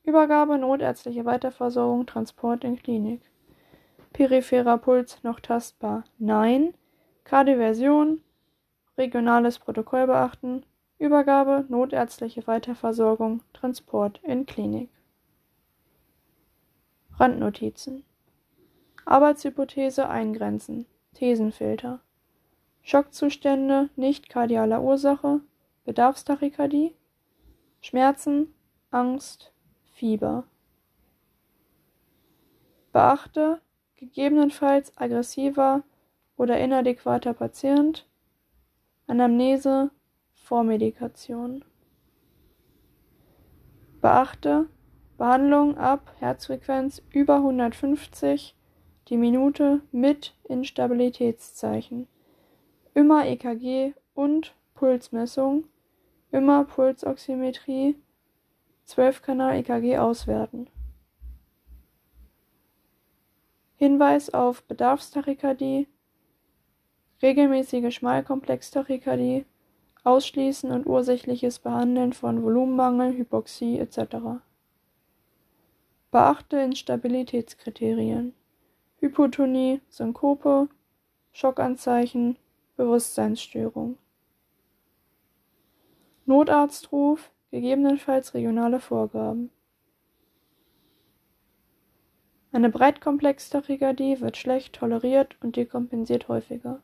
Übergabe, notärztliche Weiterversorgung, Transport in Klinik. Peripherer Puls noch tastbar? Nein. Kardioversion, regionales Protokoll beachten, Übergabe, notärztliche Weiterversorgung, Transport in Klinik. Randnotizen Arbeitshypothese eingrenzen Thesenfilter Schockzustände nicht kardialer Ursache Bedarfstachykardie Schmerzen, Angst, Fieber Beachte gegebenenfalls aggressiver oder inadäquater Patient Anamnese Vormedikation. Beachte: Behandlung ab Herzfrequenz über 150 die Minute mit Instabilitätszeichen. Immer EKG und Pulsmessung, immer Pulsoximetrie, 12-Kanal-EKG auswerten. Hinweis auf Bedarfstachykardie, regelmäßige Schmalkomplextachykardie Ausschließen und ursächliches Behandeln von Volumenmangel, Hypoxie etc. Beachte Instabilitätskriterien: Hypotonie, Synkope, Schockanzeichen, Bewusstseinsstörung. Notarztruf, gegebenenfalls regionale Vorgaben. Eine Breitkomplex-Tachykardie wird schlecht toleriert und dekompensiert häufiger.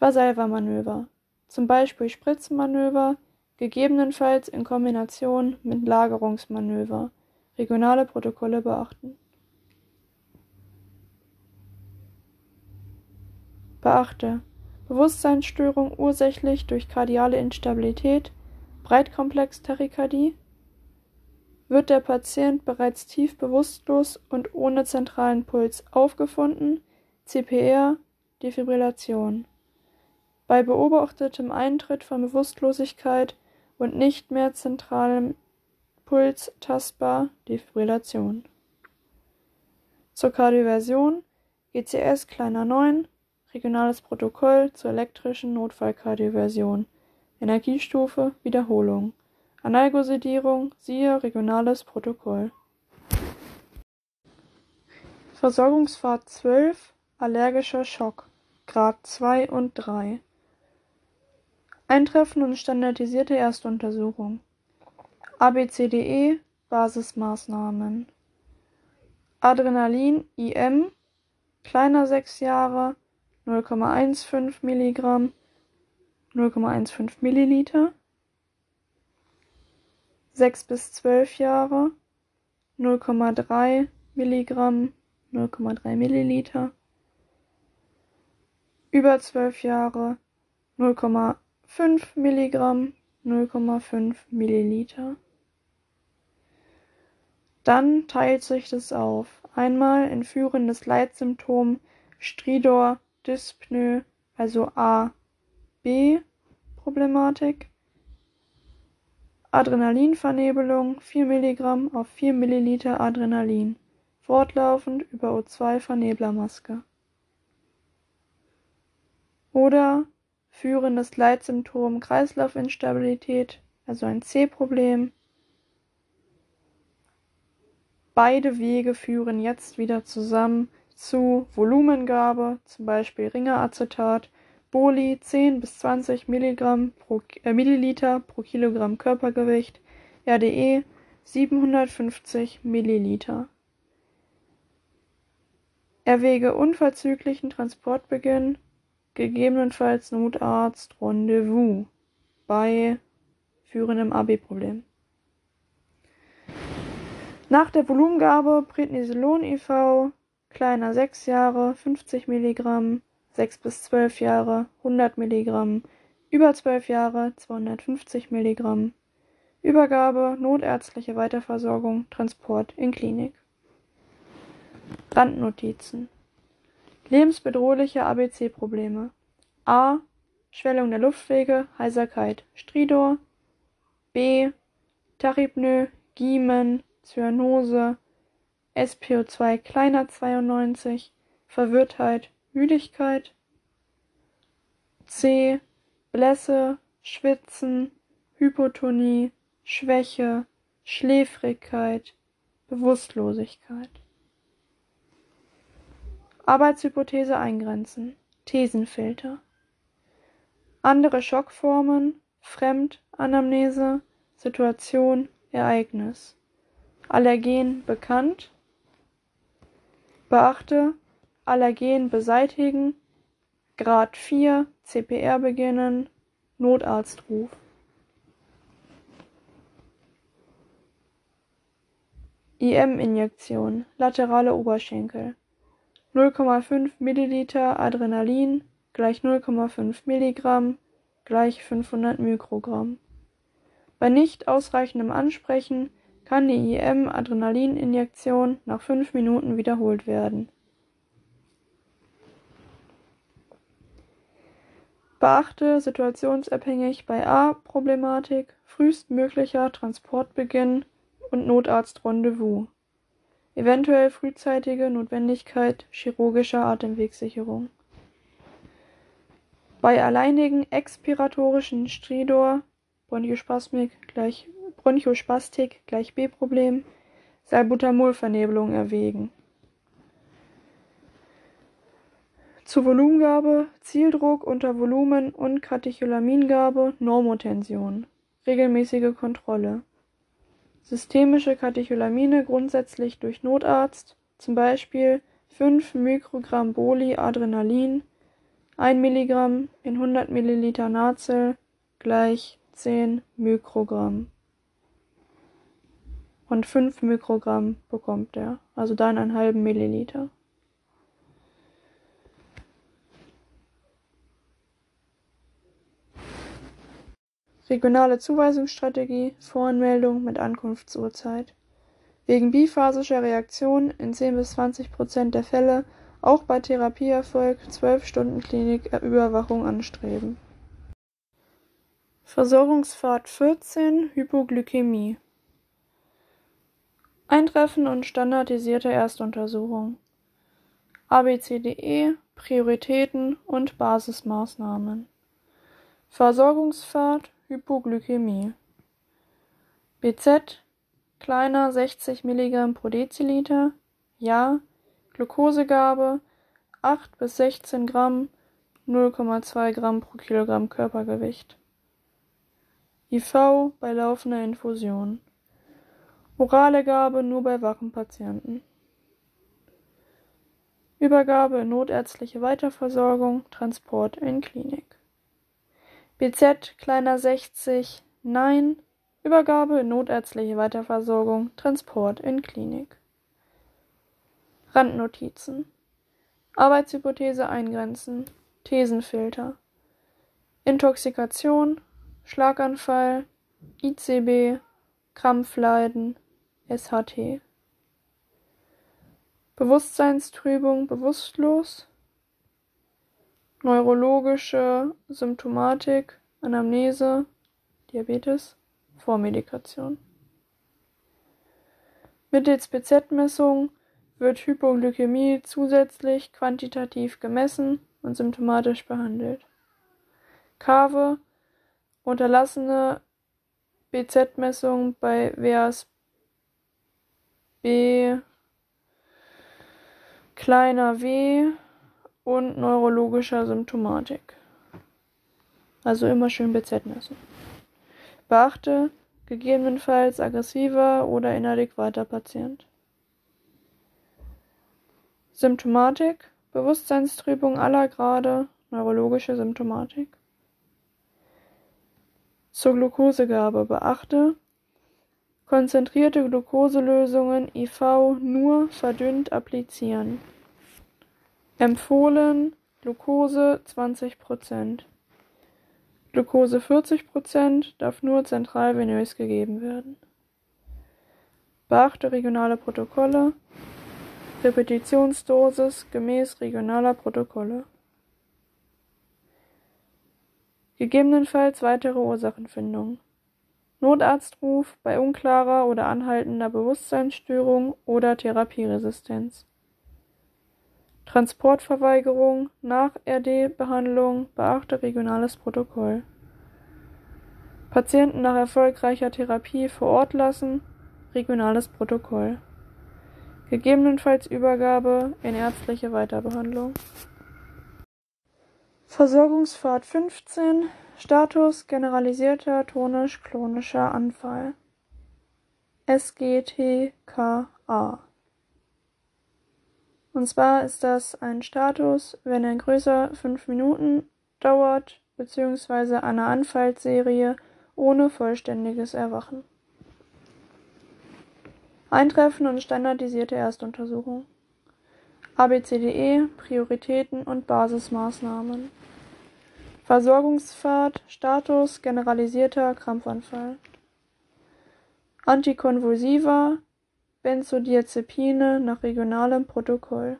Valsalva-Manöver, zum Beispiel Spritzmanöver, gegebenenfalls in Kombination mit Lagerungsmanöver, regionale Protokolle beachten. Beachte: Bewusstseinsstörung ursächlich durch kardiale Instabilität, Breitkomplex-Tachykardie wird der Patient bereits tief bewusstlos und ohne zentralen Puls aufgefunden, CPR, Defibrillation. Bei beobachtetem Eintritt von Bewusstlosigkeit und nicht mehr zentralem Puls tastbar, Defibrillation. Zur Kardioversion GCS kleiner 9, regionales Protokoll zur elektrischen Notfallkardioversion, Energiestufe Wiederholung. Analgosedierung siehe Regionales Protokoll. Versorgungspfad 12 Allergischer Schock Grad 2 und 3 Eintreffen und standardisierte Erstuntersuchung ABCDE Basismaßnahmen Adrenalin IM kleiner 6 Jahre 0,15 Milligramm 0,15 Milliliter sechs bis zwölf Jahre 0,3 Milligramm 0,3 Milliliter über zwölf Jahre 0,5 Milligramm 0,5 Milliliter. Dann teilt sich das auf. Einmal in führendes Leitsymptom Stridor Dyspnoe, also A, B Problematik Adrenalinvernebelung 4 Milligramm auf 4 Milliliter Adrenalin, fortlaufend über O2-Verneblermaske. Oder führendes Leitsymptom Kreislaufinstabilität, also ein C-Problem. Beide Wege führen jetzt wieder zusammen zu Volumengabe, zum Beispiel Ringeracetat Boli 10 bis 20 Milligramm pro, äh, Milliliter pro Kilogramm Körpergewicht, RDE 750 Milliliter. Erwäge unverzüglichen Transportbeginn, gegebenenfalls Notarzt Rendezvous bei führendem AB-Problem. Nach der Volumengabe Prednisolon IV, kleiner 6 Jahre, 50 Milligramm, sechs bis zwölf Jahre 100 Milligramm, über zwölf Jahre 250 Milligramm. Übergabe, notärztliche Weiterversorgung, Transport in Klinik. Randnotizen. Lebensbedrohliche ABC-Probleme. A. Schwellung der Luftwege, Heiserkeit, Stridor. B. Tachypnoe, Giemen, Zyanose, SPO2 kleiner 92, Verwirrtheit, Müdigkeit, C. Blässe, Schwitzen, Hypotonie, Schwäche, Schläfrigkeit, Bewusstlosigkeit. Arbeitshypothese eingrenzen. Thesenfilter. Andere Schockformen, Fremdanamnese, Situation, Ereignis. Allergen bekannt. Beachte, Allergen beseitigen, Grad 4, CPR beginnen, Notarztruf. IM-Injektion, laterale Oberschenkel. 0,5 Milliliter Adrenalin gleich 0,5 Milligramm gleich 500 Mikrogramm. Bei nicht ausreichendem Ansprechen kann die IM-Adrenalininjektion nach 5 Minuten wiederholt werden Beachte situationsabhängig bei A-Problematik frühestmöglicher Transportbeginn und Notarzt-Rendezvous, eventuell frühzeitige Notwendigkeit chirurgischer Atemwegssicherung. Bei alleinigen expiratorischen Stridor Bronchospastik gleich, Bronchospastik gleich B-Problem Salbutamol-Vernebelung erwägen Zur Volumengabe Zieldruck unter Volumen und Katecholamingabe Normotension. Regelmäßige Kontrolle. Systemische Katecholamine grundsätzlich durch Notarzt, zum Beispiel 5 Mikrogramm Boli Adrenalin, 1 Milligramm in 100 Milliliter Nazel gleich 10 Mikrogramm. Und 5 Mikrogramm bekommt er, also dann einen halben Milliliter. Regionale Zuweisungsstrategie, Voranmeldung mit Ankunftsuhrzeit. Wegen biphasischer Reaktion in 10 bis 20 Prozent der Fälle auch bei Therapieerfolg 12 Stunden Kliniküberwachung anstreben. Versorgungspfad 14 Hypoglykämie Eintreffen und standardisierte Erstuntersuchung. ABCDE Prioritäten und Basismaßnahmen. Versorgungspfad Hypoglykämie. BZ kleiner 60 Milligramm pro Deziliter. Ja Glukosegabe 8 bis 16 Gramm 0,2 Gramm pro Kilogramm Körpergewicht. IV bei laufender Infusion Orale Gabe nur bei wachen Patienten Übergabe in notärztliche Weiterversorgung Transport in Klinik BZ kleiner 60 Nein. Übergabe in notärztliche Weiterversorgung, Transport in Klinik. Randnotizen. Arbeitshypothese eingrenzen. Thesenfilter. Intoxikation, Schlaganfall, ICB, Krampfleiden, SHT. Bewusstseinstrübung, bewusstlos, neurologische Symptomatik, Anamnese, Diabetes, Vormedikation. Mittels BZ-Messung wird Hypoglykämie zusätzlich quantitativ gemessen und symptomatisch behandelt. Kave unterlassene BZ-Messung bei WASB kleiner w und neurologischer Symptomatik. Also immer schön messen. Beachte gegebenenfalls aggressiver oder inadäquater Patient. Symptomatik, Bewusstseinstrübung aller Grade, neurologische Symptomatik. Zur Glukosegabe beachte, konzentrierte Glukoselösungen IV nur verdünnt applizieren. Empfohlen Glucose 20 Prozent. Glucose 40 Prozent darf nur zentralvenös gegeben werden. Beachte regionale Protokolle. Repetitionsdosis gemäß regionaler Protokolle. Gegebenenfalls weitere Ursachenfindung. Notarztruf bei unklarer oder anhaltender Bewusstseinsstörung oder Therapieresistenz. Transportverweigerung nach RD-Behandlung beachte regionales Protokoll. Patienten nach erfolgreicher Therapie vor Ort lassen regionales Protokoll. Gegebenenfalls Übergabe in ärztliche Weiterbehandlung. Versorgungspfad 15 Status generalisierter tonisch-klonischer Anfall SGTKA und zwar ist das ein Status, wenn er größer fünf Minuten dauert, beziehungsweise eine Anfallserie ohne vollständiges Erwachen. Eintreffen und standardisierte Erstuntersuchung. ABCDE, Prioritäten und Basismaßnahmen. Versorgungspfad, Status, generalisierter Krampfanfall. Antikonvulsiva, Benzodiazepine nach regionalem Protokoll.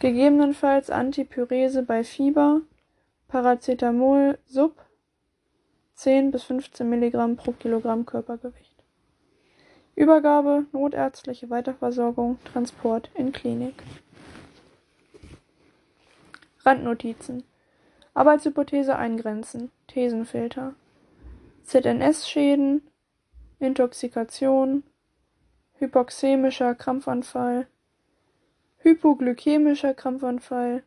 Gegebenenfalls Antipyrese bei Fieber, Paracetamol sub 10 bis 15 Milligramm pro Kilogramm Körpergewicht. Übergabe, notärztliche Weiterversorgung, Transport in Klinik. Randnotizen. Arbeitshypothese eingrenzen. Thesenfilter. ZNS-Schäden, Intoxikation, hypoxämischer Krampfanfall, hypoglykämischer Krampfanfall,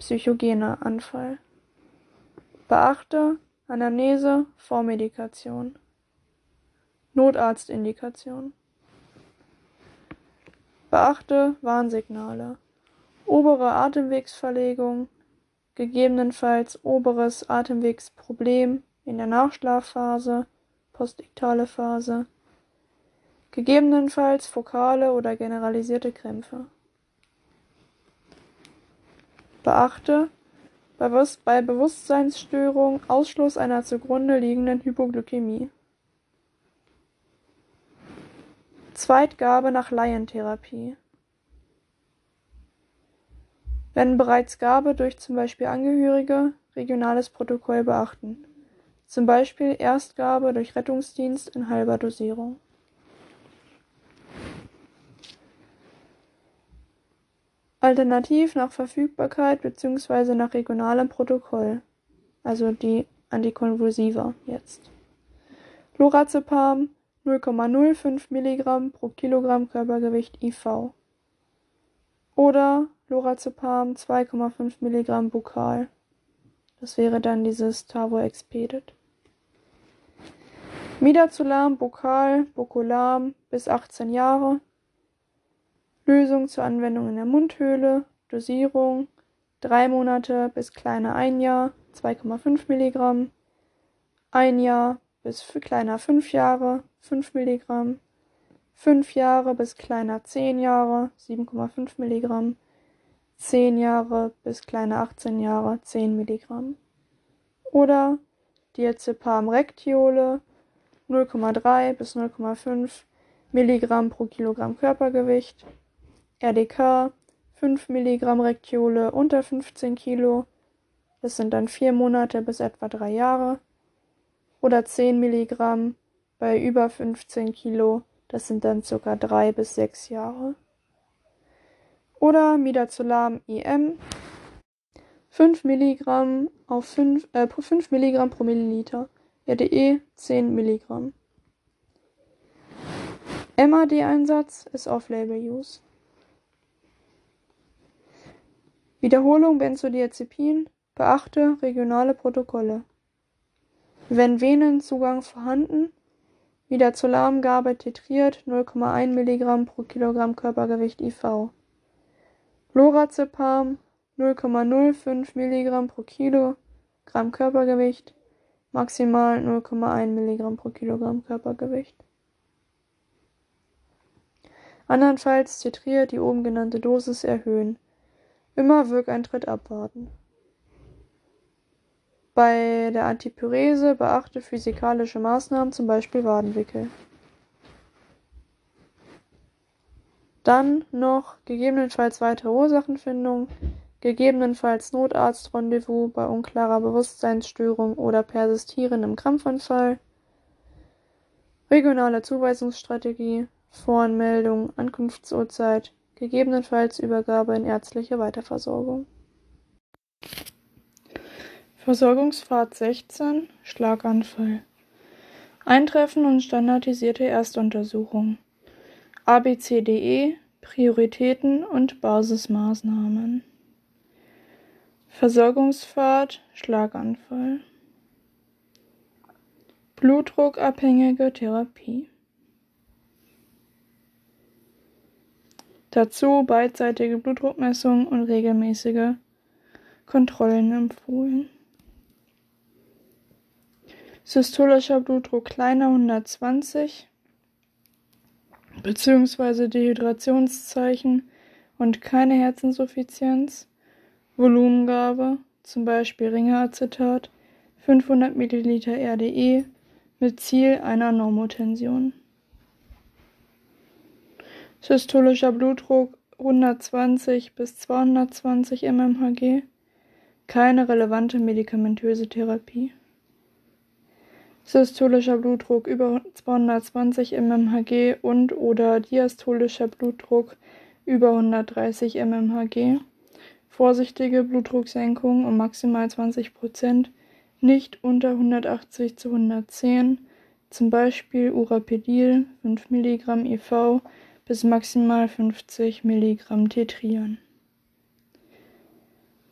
psychogener Anfall. Beachte Anamnese, Vormedikation. Notarztindikation. Beachte Warnsignale. Obere Atemwegsverlegung, gegebenenfalls oberes Atemwegsproblem in der Nachschlafphase, postiktale Phase, gegebenenfalls fokale oder generalisierte Krämpfe. Beachte bei Bewusstseinsstörung Ausschluss einer zugrunde liegenden Hypoglykämie. Zweitgabe nach Laientherapie. Wenn bereits Gabe durch zum Beispiel Angehörige, regionales Protokoll beachten. Zum Beispiel Erstgabe durch Rettungsdienst in halber Dosierung. Alternativ nach Verfügbarkeit bzw. nach regionalem Protokoll, also die Antikonvulsiva jetzt. Lorazepam 0,05 mg pro Kilogramm Körpergewicht IV. Oder Lorazepam 2,5 mg Bukal. Das wäre dann dieses Tavo-Expedit. Midazolam Bukal, Bokulam bis 18 Jahre. Lösung zur Anwendung in der Mundhöhle, Dosierung drei Monate bis kleiner ein Jahr 2,5 Milligramm, ein Jahr bis kleiner fünf Jahre 5 Milligramm, fünf Jahre bis kleiner zehn Jahre 7,5 Milligramm, zehn Jahre bis kleiner 18 Jahre 10 Milligramm. Oder Diazepam Rectiole 0,3 bis 0,5 Milligramm pro Kilogramm Körpergewicht RdK 5 mg Rektiole unter 15 Kilo, das sind dann vier Monate bis etwa drei Jahre, oder 10 Milligramm bei über 15 Kilo, das sind dann ca. drei bis sechs Jahre. Oder Midazolam IM 5 Milligramm auf 5, äh, 5 Milligramm pro Milliliter, RDE 10 Milligramm. MAD-Einsatz ist Off-Label-Use. Wiederholung Benzodiazepin, beachte regionale Protokolle. Wenn Venenzugang vorhanden, Midazolamgabe titriert 0,1 mg pro Kilogramm Körpergewicht IV. Lorazepam 0,05 mg pro Kilogramm Körpergewicht, maximal 0,1 mg pro Kilogramm Körpergewicht. Andernfalls titriert die oben genannte Dosis erhöhen Immer Wirkeintritt abwarten. Bei der Antipyrese beachte physikalische Maßnahmen, zum Beispiel Wadenwickel. Dann noch gegebenenfalls weitere Ursachenfindung, gegebenenfalls Notarztrendezvous bei unklarer Bewusstseinsstörung oder persistierendem Krampfanfall, regionale Zuweisungsstrategie, Voranmeldung, Ankunftsurzeit, gegebenenfalls Übergabe in ärztliche Weiterversorgung. Versorgungsfahrt 16 Schlaganfall Eintreffen und standardisierte Erstuntersuchung ABCDE Prioritäten und Basismaßnahmen. Versorgungsfahrt Schlaganfall. Blutdruckabhängige Therapie. Dazu beidseitige Blutdruckmessung und regelmäßige Kontrollen empfohlen. Systolischer Blutdruck kleiner 120 bzw. Dehydrationszeichen und keine Herzinsuffizienz. Volumengabe, zum Beispiel Ringeacetat, 500 ml RDE mit Ziel einer Normotension systolischer Blutdruck 120 bis 220 mmHg, keine relevante medikamentöse Therapie. Systolischer Blutdruck über 220 mmHg und oder diastolischer Blutdruck über 130 mmHg. Vorsichtige Blutdrucksenkung um maximal 20 Prozent, nicht unter 180 zu 110, zum Beispiel Urapedil 5 mg IV bis maximal 50 Milligramm Tetrian.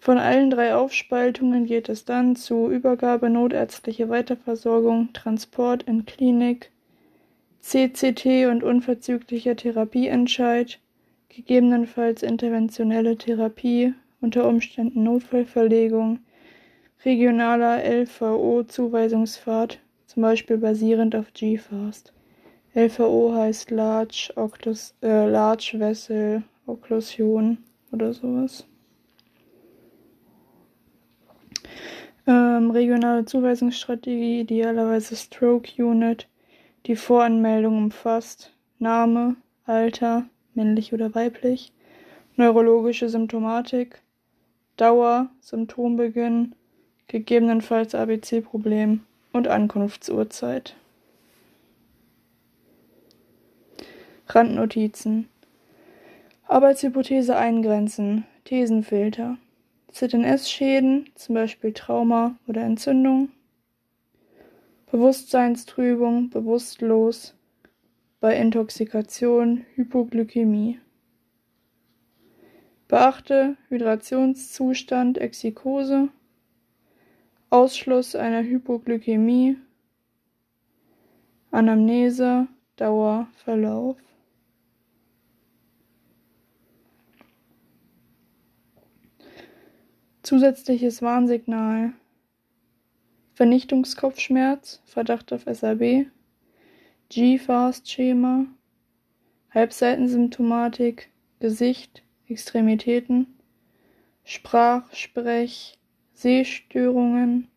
Von allen drei Aufspaltungen geht es dann zu Übergabe, notärztliche Weiterversorgung, Transport in Klinik, CCT und unverzüglicher Therapieentscheid, gegebenenfalls interventionelle Therapie, unter Umständen Notfallverlegung, regionaler LVO-Zuweisungspfad, zum Beispiel basierend auf GFAST. LVO heißt Large, Octus, äh, Large Vessel Okklusion oder sowas. Ähm, regionale Zuweisungsstrategie, idealerweise Stroke Unit, die Voranmeldung umfasst Name, Alter, männlich oder weiblich, neurologische Symptomatik, Dauer, Symptombeginn, gegebenenfalls ABC-Problem und Ankunftsurzeit. Randnotizen. Arbeitshypothese eingrenzen, Thesenfilter, ZNS-Schäden, zum Beispiel Trauma oder Entzündung, Bewusstseinstrübung, bewusstlos, bei Intoxikation, Hypoglykämie. Beachte Hydrationszustand, Exikose, Ausschluss einer Hypoglykämie, Anamnese, Dauer, Verlauf. Zusätzliches Warnsignal. Vernichtungskopfschmerz, Verdacht auf SAB, G-Fast-Schema, Halbseitensymptomatik, Gesicht, Extremitäten, Sprach-, Sprech-, Sehstörungen,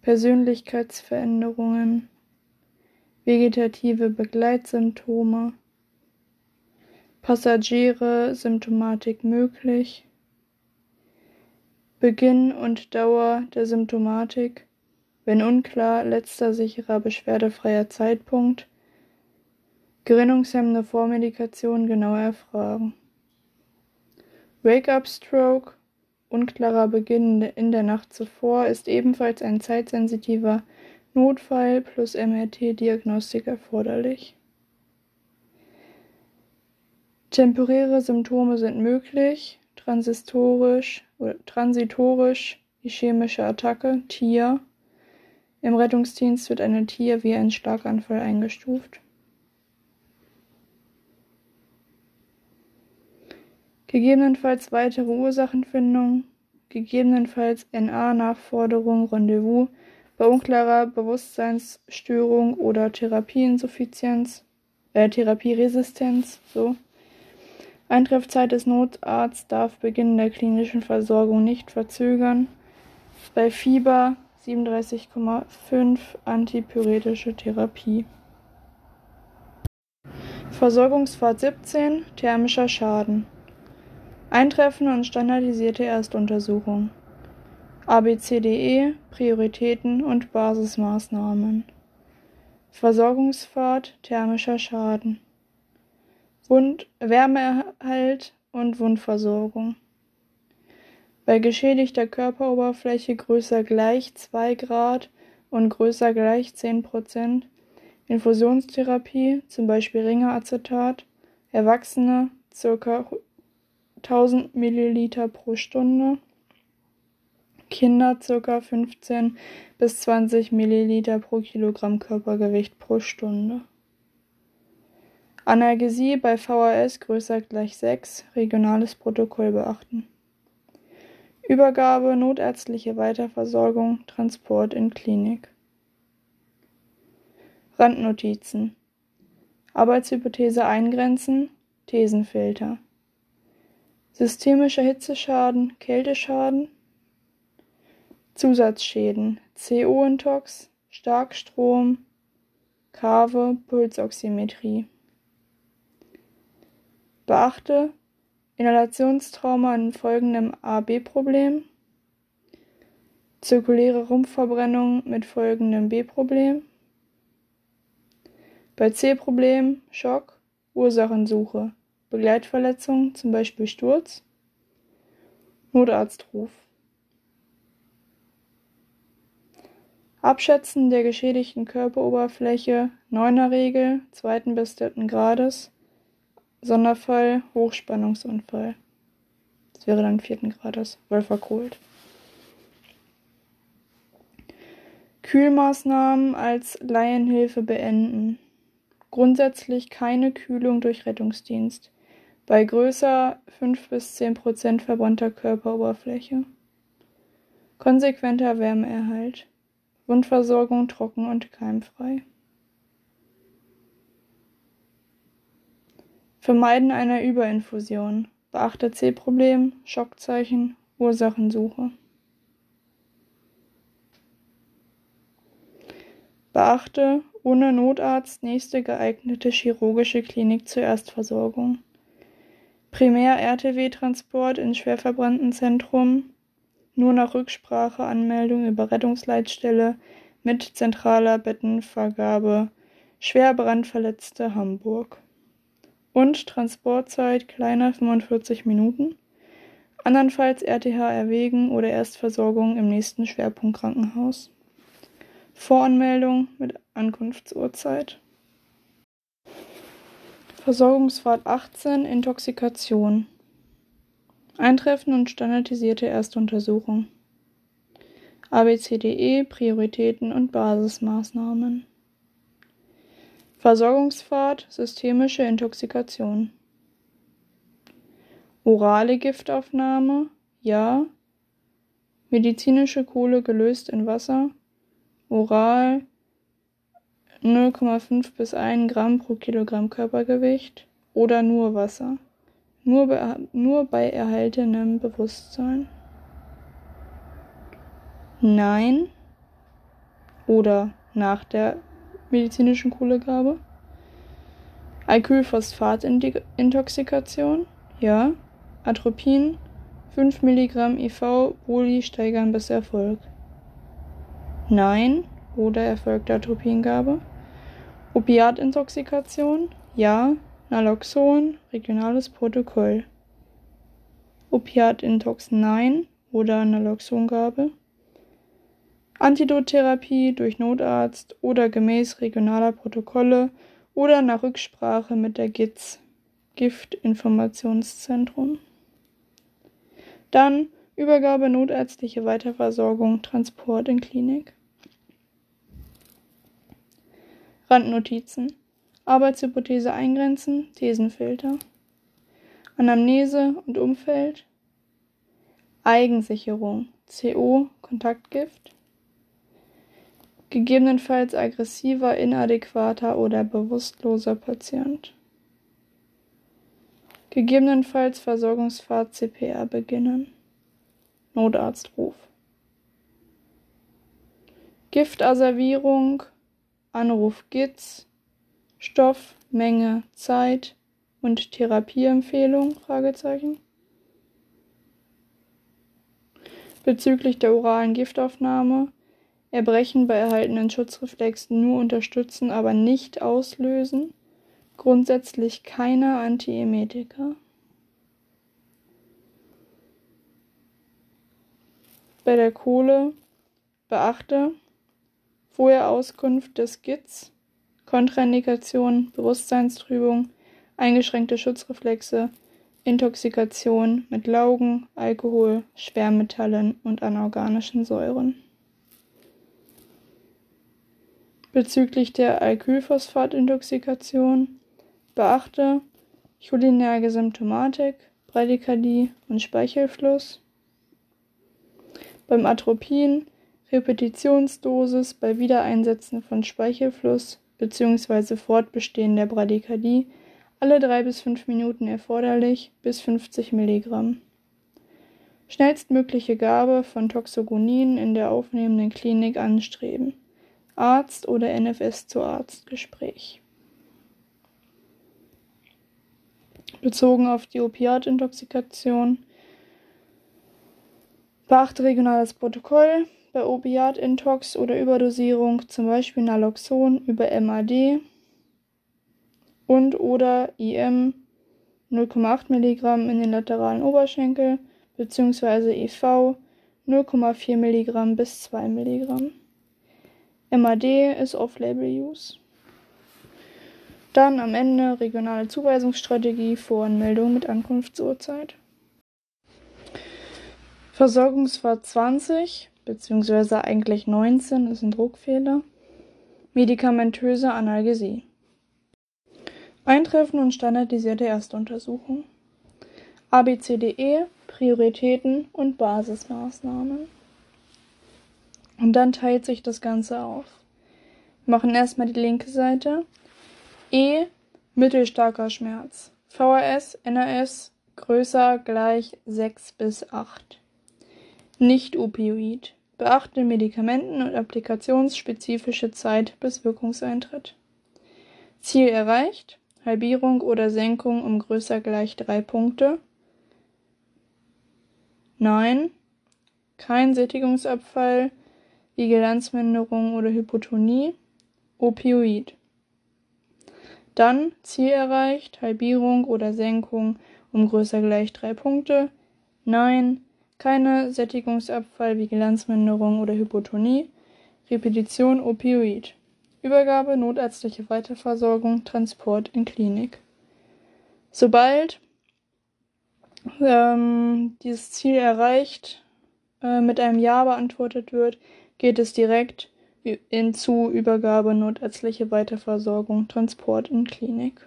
Persönlichkeitsveränderungen, vegetative Begleitsymptome, Passagiere Symptomatik möglich, Beginn und Dauer der Symptomatik, wenn unklar, letzter sicherer beschwerdefreier Zeitpunkt, gerinnungshemmende Vormedikation genauer erfragen. Wake-up-Stroke, unklarer Beginn in der Nacht zuvor, ist ebenfalls ein zeitsensitiver Notfall plus MRT-Diagnostik erforderlich. Temporäre Symptome sind möglich, transistorisch oder transitorisch die chemische Attacke, TIA. Im Rettungsdienst wird eine TIA wie ein Schlaganfall eingestuft. Gegebenenfalls weitere Ursachenfindung, gegebenenfalls NA-Nachforderung, Rendezvous bei unklarer Bewusstseinsstörung oder Therapieinsuffizienz, äh, Therapieresistenz, so. Eintreffzeit des Notarztes darf Beginn der klinischen Versorgung nicht verzögern. Bei Fieber 37,5 antipyretische Therapie. Versorgungspfad 17 Thermischer Schaden. Eintreffen und standardisierte Erstuntersuchung. ABCDE, Prioritäten und Basismaßnahmen. Versorgungspfad, thermischer Schaden. Wund Wärmeerhalt und Wundversorgung. Bei geschädigter Körperoberfläche größer gleich 2 Grad und größer gleich 10 Prozent Infusionstherapie, zum Beispiel Ringeracetat, Erwachsene ca. 1000 Milliliter pro Stunde Kinder ca. 15 bis 20 Milliliter pro Kilogramm Körpergewicht pro Stunde. Analgesie bei VHS größer gleich 6, regionales Protokoll beachten. Übergabe, notärztliche Weiterversorgung, Transport in Klinik. Randnotizen. Arbeitshypothese eingrenzen, Thesenfilter. Systemischer Hitzeschaden, Kälteschaden, Zusatzschäden CO-Intox, Starkstrom, Kave, Pulsoximetrie. Beachte Inhalationstrauma in folgendem AB-Problem, zirkuläre Rumpfverbrennung mit folgendem B-Problem, bei C-Problem Schock, Ursachensuche, Begleitverletzung, zum Beispiel Sturz, Notarztruf. Abschätzen der geschädigten Körperoberfläche, Neuner Regel, zweiten bis dritten Grades, Sonderfall Hochspannungsunfall. Das wäre dann vierten Grades, weil verkohlt. Kühlmaßnahmen als Laienhilfe beenden. Grundsätzlich keine Kühlung durch Rettungsdienst. Bei größer 5 bis 10 Prozent verbrannter Körperoberfläche. Konsequenter Wärmeerhalt. Wundversorgung trocken und keimfrei. Vermeiden einer Überinfusion. Beachte C-Problem, Schockzeichen, Ursachensuche. Beachte ohne Notarzt nächste geeignete chirurgische Klinik zur Erstversorgung. Primär-RTW-Transport in schwerverbrannten Zentrum nur nach Rücksprache Anmeldung über Rettungsleitstelle mit zentraler Bettenvergabe schwer brandverletzte Hamburg und Transportzeit kleiner 45 Minuten, andernfalls RTH erwägen oder Erstversorgung im nächsten Schwerpunktkrankenhaus. Voranmeldung mit Ankunftsuhrzeit. Versorgungsfahrt 18 Intoxikation. Eintreffen und standardisierte Erstuntersuchung. ABCDE Prioritäten und Basismaßnahmen. Versorgungspfad systemische Intoxikation. Orale Giftaufnahme ja. Medizinische Kohle gelöst in Wasser. Oral 0,5 bis 1 Gramm pro Kilogramm Körpergewicht oder nur Wasser. Nur bei, nur bei erhaltenem Bewusstsein. Nein. Oder nach der medizinischen Kohlegabe. Alkylphosphatintoxikation, ja. Atropin, 5 mg IV Boli steigern bis Erfolg. Nein oder erfolgte Atropingabe. Opiatintoxikation, ja. Naloxon, regionales Protokoll. Opiatintox nein oder Naloxongabe. Antidottherapie durch Notarzt oder gemäß regionaler Protokolle oder nach Rücksprache mit der GIZ Giftinformationszentrum. Dann Übergabe notärztliche Weiterversorgung, Transport in Klinik. Randnotizen. Arbeitshypothese eingrenzen, Thesenfilter. Anamnese und Umfeld. Eigensicherung, CO, Kontaktgift gegebenenfalls aggressiver, inadäquater oder bewusstloser Patient. Gegebenenfalls Versorgungsfahrt CPR beginnen. Notarztruf. Giftasservierung, Anruf GITS, Stoff, Menge, Zeit und Therapieempfehlung? Bezüglich der oralen Giftaufnahme Erbrechen bei erhaltenen Schutzreflexen nur unterstützen, aber nicht auslösen. Grundsätzlich keine Antiemetika. Bei der Kohle beachte vorher Auskunft des GITS, Kontraindikation, Bewusstseinstrübung, eingeschränkte Schutzreflexe, Intoxikation mit Laugen, Alkohol, Schwermetallen und anorganischen Säuren. Bezüglich der Alkylphosphatintoxikation beachte cholinerge Symptomatik, Bradykardie und Speichelfluss. Beim Atropin Repetitionsdosis bei Wiedereinsetzen von Speichelfluss bzw. Fortbestehen der Bradykardie alle drei bis fünf Minuten erforderlich bis 50 Milligramm. Schnellstmögliche Gabe von Toxogonin in der aufnehmenden Klinik anstreben. Arzt oder NFS zu Arztgespräch. Bezogen auf die Opiatintoxikation. Beachte regionales Protokoll bei Opiatintox oder Überdosierung, zum Beispiel Naloxon über MAD und oder IM 0,8 mg in den lateralen Oberschenkel bzw. IV 0,4 mg bis 2 mg. MAD ist Off-Label-Use. Dann am Ende regionale Zuweisungsstrategie, Voranmeldung mit Ankunftsurzeit. Versorgungsfahrt 20, beziehungsweise eigentlich 19, ist ein Druckfehler. Medikamentöse Analgesie. Eintreffen und standardisierte Erstuntersuchung. ABCDE, Prioritäten und Basismaßnahmen. Und dann teilt sich das Ganze auf. Wir machen erstmal die linke Seite. E, mittelstarker Schmerz. VHS, NRS, größer gleich 6 bis 8. Nicht-Opioid. Beachte Medikamenten- und applikationsspezifische Zeit bis Wirkungseintritt. Ziel erreicht. Halbierung oder Senkung um größer gleich drei Punkte. Nein. Kein Sättigungsabfall, Vigilanzminderung oder Hypotonie. Opioid. Dann Ziel erreicht, Halbierung oder Senkung um größer gleich drei Punkte. Nein keine Sättigungsabfall, Vigilanzminderung oder Hypotonie, Repetition Opioid, Übergabe, notärztliche Weiterversorgung, Transport in Klinik. Sobald ähm, dieses Ziel erreicht, äh, mit einem Ja beantwortet wird, geht es direkt in zu Übergabe, notärztliche Weiterversorgung, Transport in Klinik.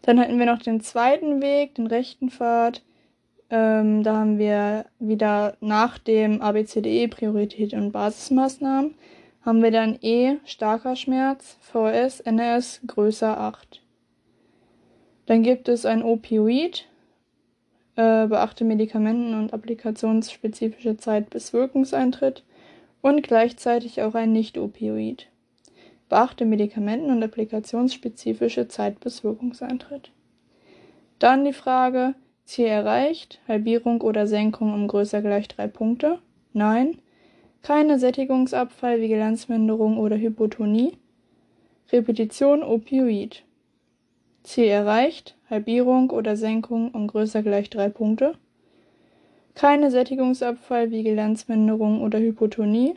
Dann hatten wir noch den zweiten Weg, den rechten Pfad. Ähm, da haben wir wieder nach dem ABCDE Priorität und Basismaßnahmen haben wir dann E starker Schmerz, VS, NS größer 8. Dann gibt es ein Opioid, äh, beachte Medikamenten- und applikationsspezifische Zeit bis Wirkungseintritt und gleichzeitig auch ein Nicht-Opioid. Beachte Medikamenten- und applikationsspezifische Zeit bis Wirkungseintritt. Dann die Frage, Ziel erreicht, Halbierung oder Senkung um größer gleich drei Punkte. Nein. Keine Sättigungsabfall, Vigilanzminderung oder Hypotonie. Repetition Opioid. Ziel erreicht, Halbierung oder Senkung um größer gleich drei Punkte. Keine Sättigungsabfall, Vigilanzminderung oder Hypotonie.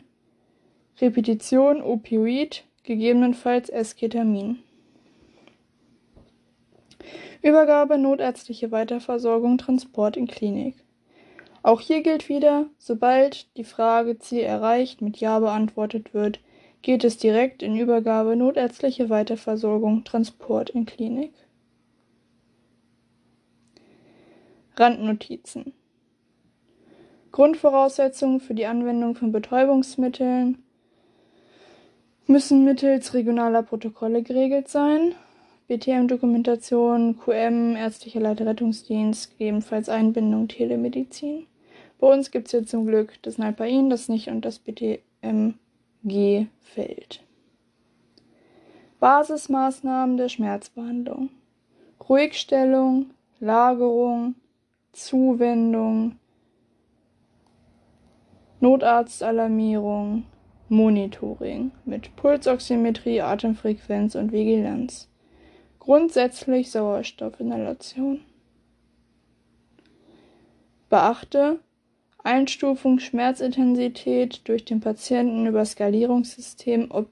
Repetition Opioid, gegebenenfalls Esketamin. Übergabe, notärztliche Weiterversorgung, Transport in Klinik. Auch hier gilt wieder, sobald die Frage Ziel erreicht mit Ja beantwortet wird, geht es direkt in Übergabe, notärztliche Weiterversorgung, Transport in Klinik. Randnotizen. Grundvoraussetzungen für die Anwendung von Betäubungsmitteln müssen mittels regionaler Protokolle geregelt sein. BTM-Dokumentation, QM, ärztlicher Leiterrettungsdienst, gegebenenfalls Einbindung Telemedizin. Bei uns gibt es jetzt zum Glück das Nalpain, das nicht und das BTMG fällt. Basismaßnahmen der Schmerzbehandlung. Ruhigstellung, Lagerung, Zuwendung, Notarztalarmierung, Monitoring mit Pulsoximetrie, Atemfrequenz und Vigilanz. Grundsätzlich Sauerstoffinhalation. Beachte Einstufung Schmerzintensität durch den Patienten über Skalierungssystem ob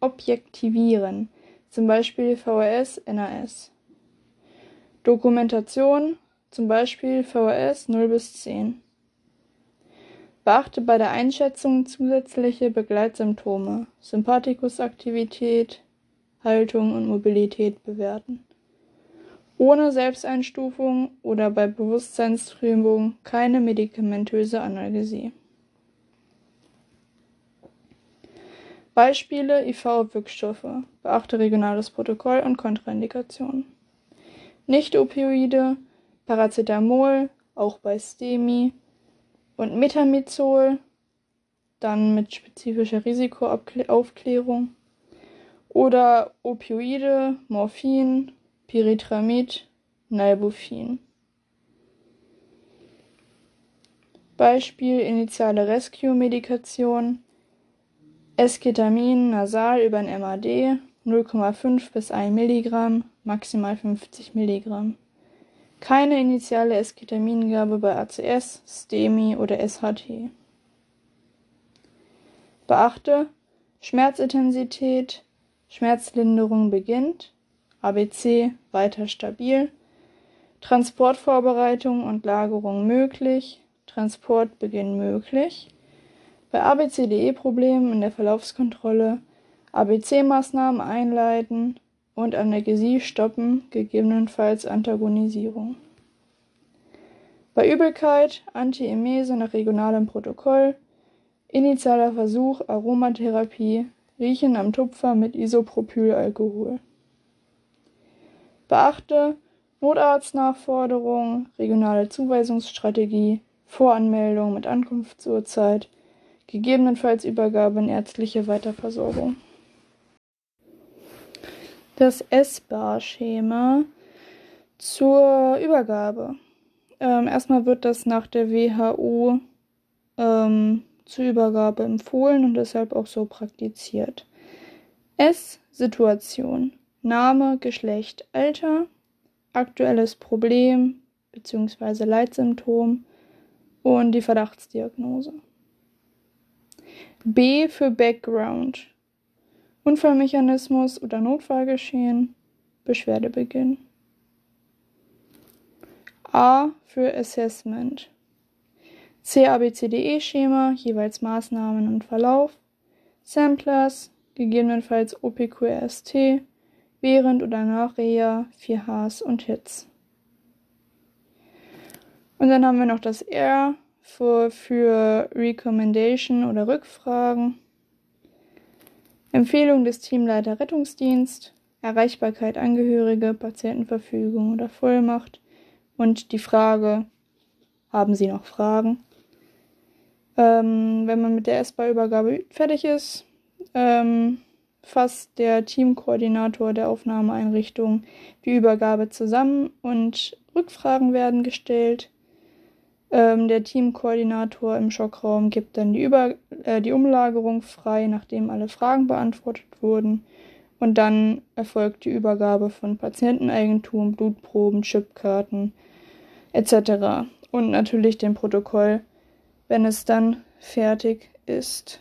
objektivieren, zum Beispiel VHS, NAS. Dokumentation, zum Beispiel VHS 0 bis 10. Beachte bei der Einschätzung zusätzliche Begleitsymptome, Sympathikusaktivität, Haltung und Mobilität bewerten. Ohne Selbsteinstufung oder bei Bewusstseinstrübung keine medikamentöse Analgesie. Beispiele IV-Wirkstoffe. Beachte regionales Protokoll und Kontraindikationen. Nicht-Opioide, Paracetamol, auch bei STEMI und Metamizol, dann mit spezifischer Risikoaufklärung oder Opioide, Morphin, Pyritramid, Nalbuphine. Beispiel initiale Rescue-Medikation Esketamin nasal über ein MAD 0,5 bis 1 Milligramm, maximal 50 Milligramm. Keine initiale Esketamingabe bei ACS, STEMI oder SHT. Beachte Schmerzintensität Schmerzlinderung beginnt. ABC weiter stabil. Transportvorbereitung und Lagerung möglich. Transportbeginn möglich. Bei ABCDE-Problemen in der Verlaufskontrolle ABC-Maßnahmen einleiten und Analgesie stoppen, gegebenenfalls Antagonisierung. Bei Übelkeit Antiemese nach regionalem Protokoll, initialer Versuch Aromatherapie, Riechen am Tupfer mit Isopropylalkohol. Beachte Notarztnachforderung, regionale Zuweisungsstrategie, Voranmeldung mit Ankunftsurzeit, gegebenenfalls Übergabe in ärztliche Weiterversorgung. Das S-Bar-Schema zur Übergabe. Ähm, erstmal wird das nach der WHO ähm, zur Übergabe empfohlen und deshalb auch so praktiziert. S. Name, Geschlecht, Alter, aktuelles Problem bzw. Leitsymptom und die Verdachtsdiagnose. B für Background. Unfallmechanismus oder Notfallgeschehen, Beschwerdebeginn. A für Assessment. CABCDE-Schema, jeweils Maßnahmen und Verlauf. Samplers, gegebenenfalls OPQRST, während oder nach Reha, 4Hs und Hits. Und dann haben wir noch das R für, für Recommendation oder Rückfragen. Empfehlung des Teamleiter Rettungsdienst, Erreichbarkeit Angehörige, Patientenverfügung oder Vollmacht und die Frage, haben Sie noch Fragen? Ähm, wenn man mit der S-Bar-Übergabe fertig ist, ähm, fasst der Teamkoordinator der Aufnahmeeinrichtung die Übergabe zusammen und Rückfragen werden gestellt. Ähm, der Teamkoordinator im Schockraum gibt dann die, Über äh, die Umlagerung frei, nachdem alle Fragen beantwortet wurden. Und dann erfolgt die Übergabe von Patienteneigentum, Blutproben, Chipkarten etc. Und natürlich dem Protokoll, wenn es dann fertig ist.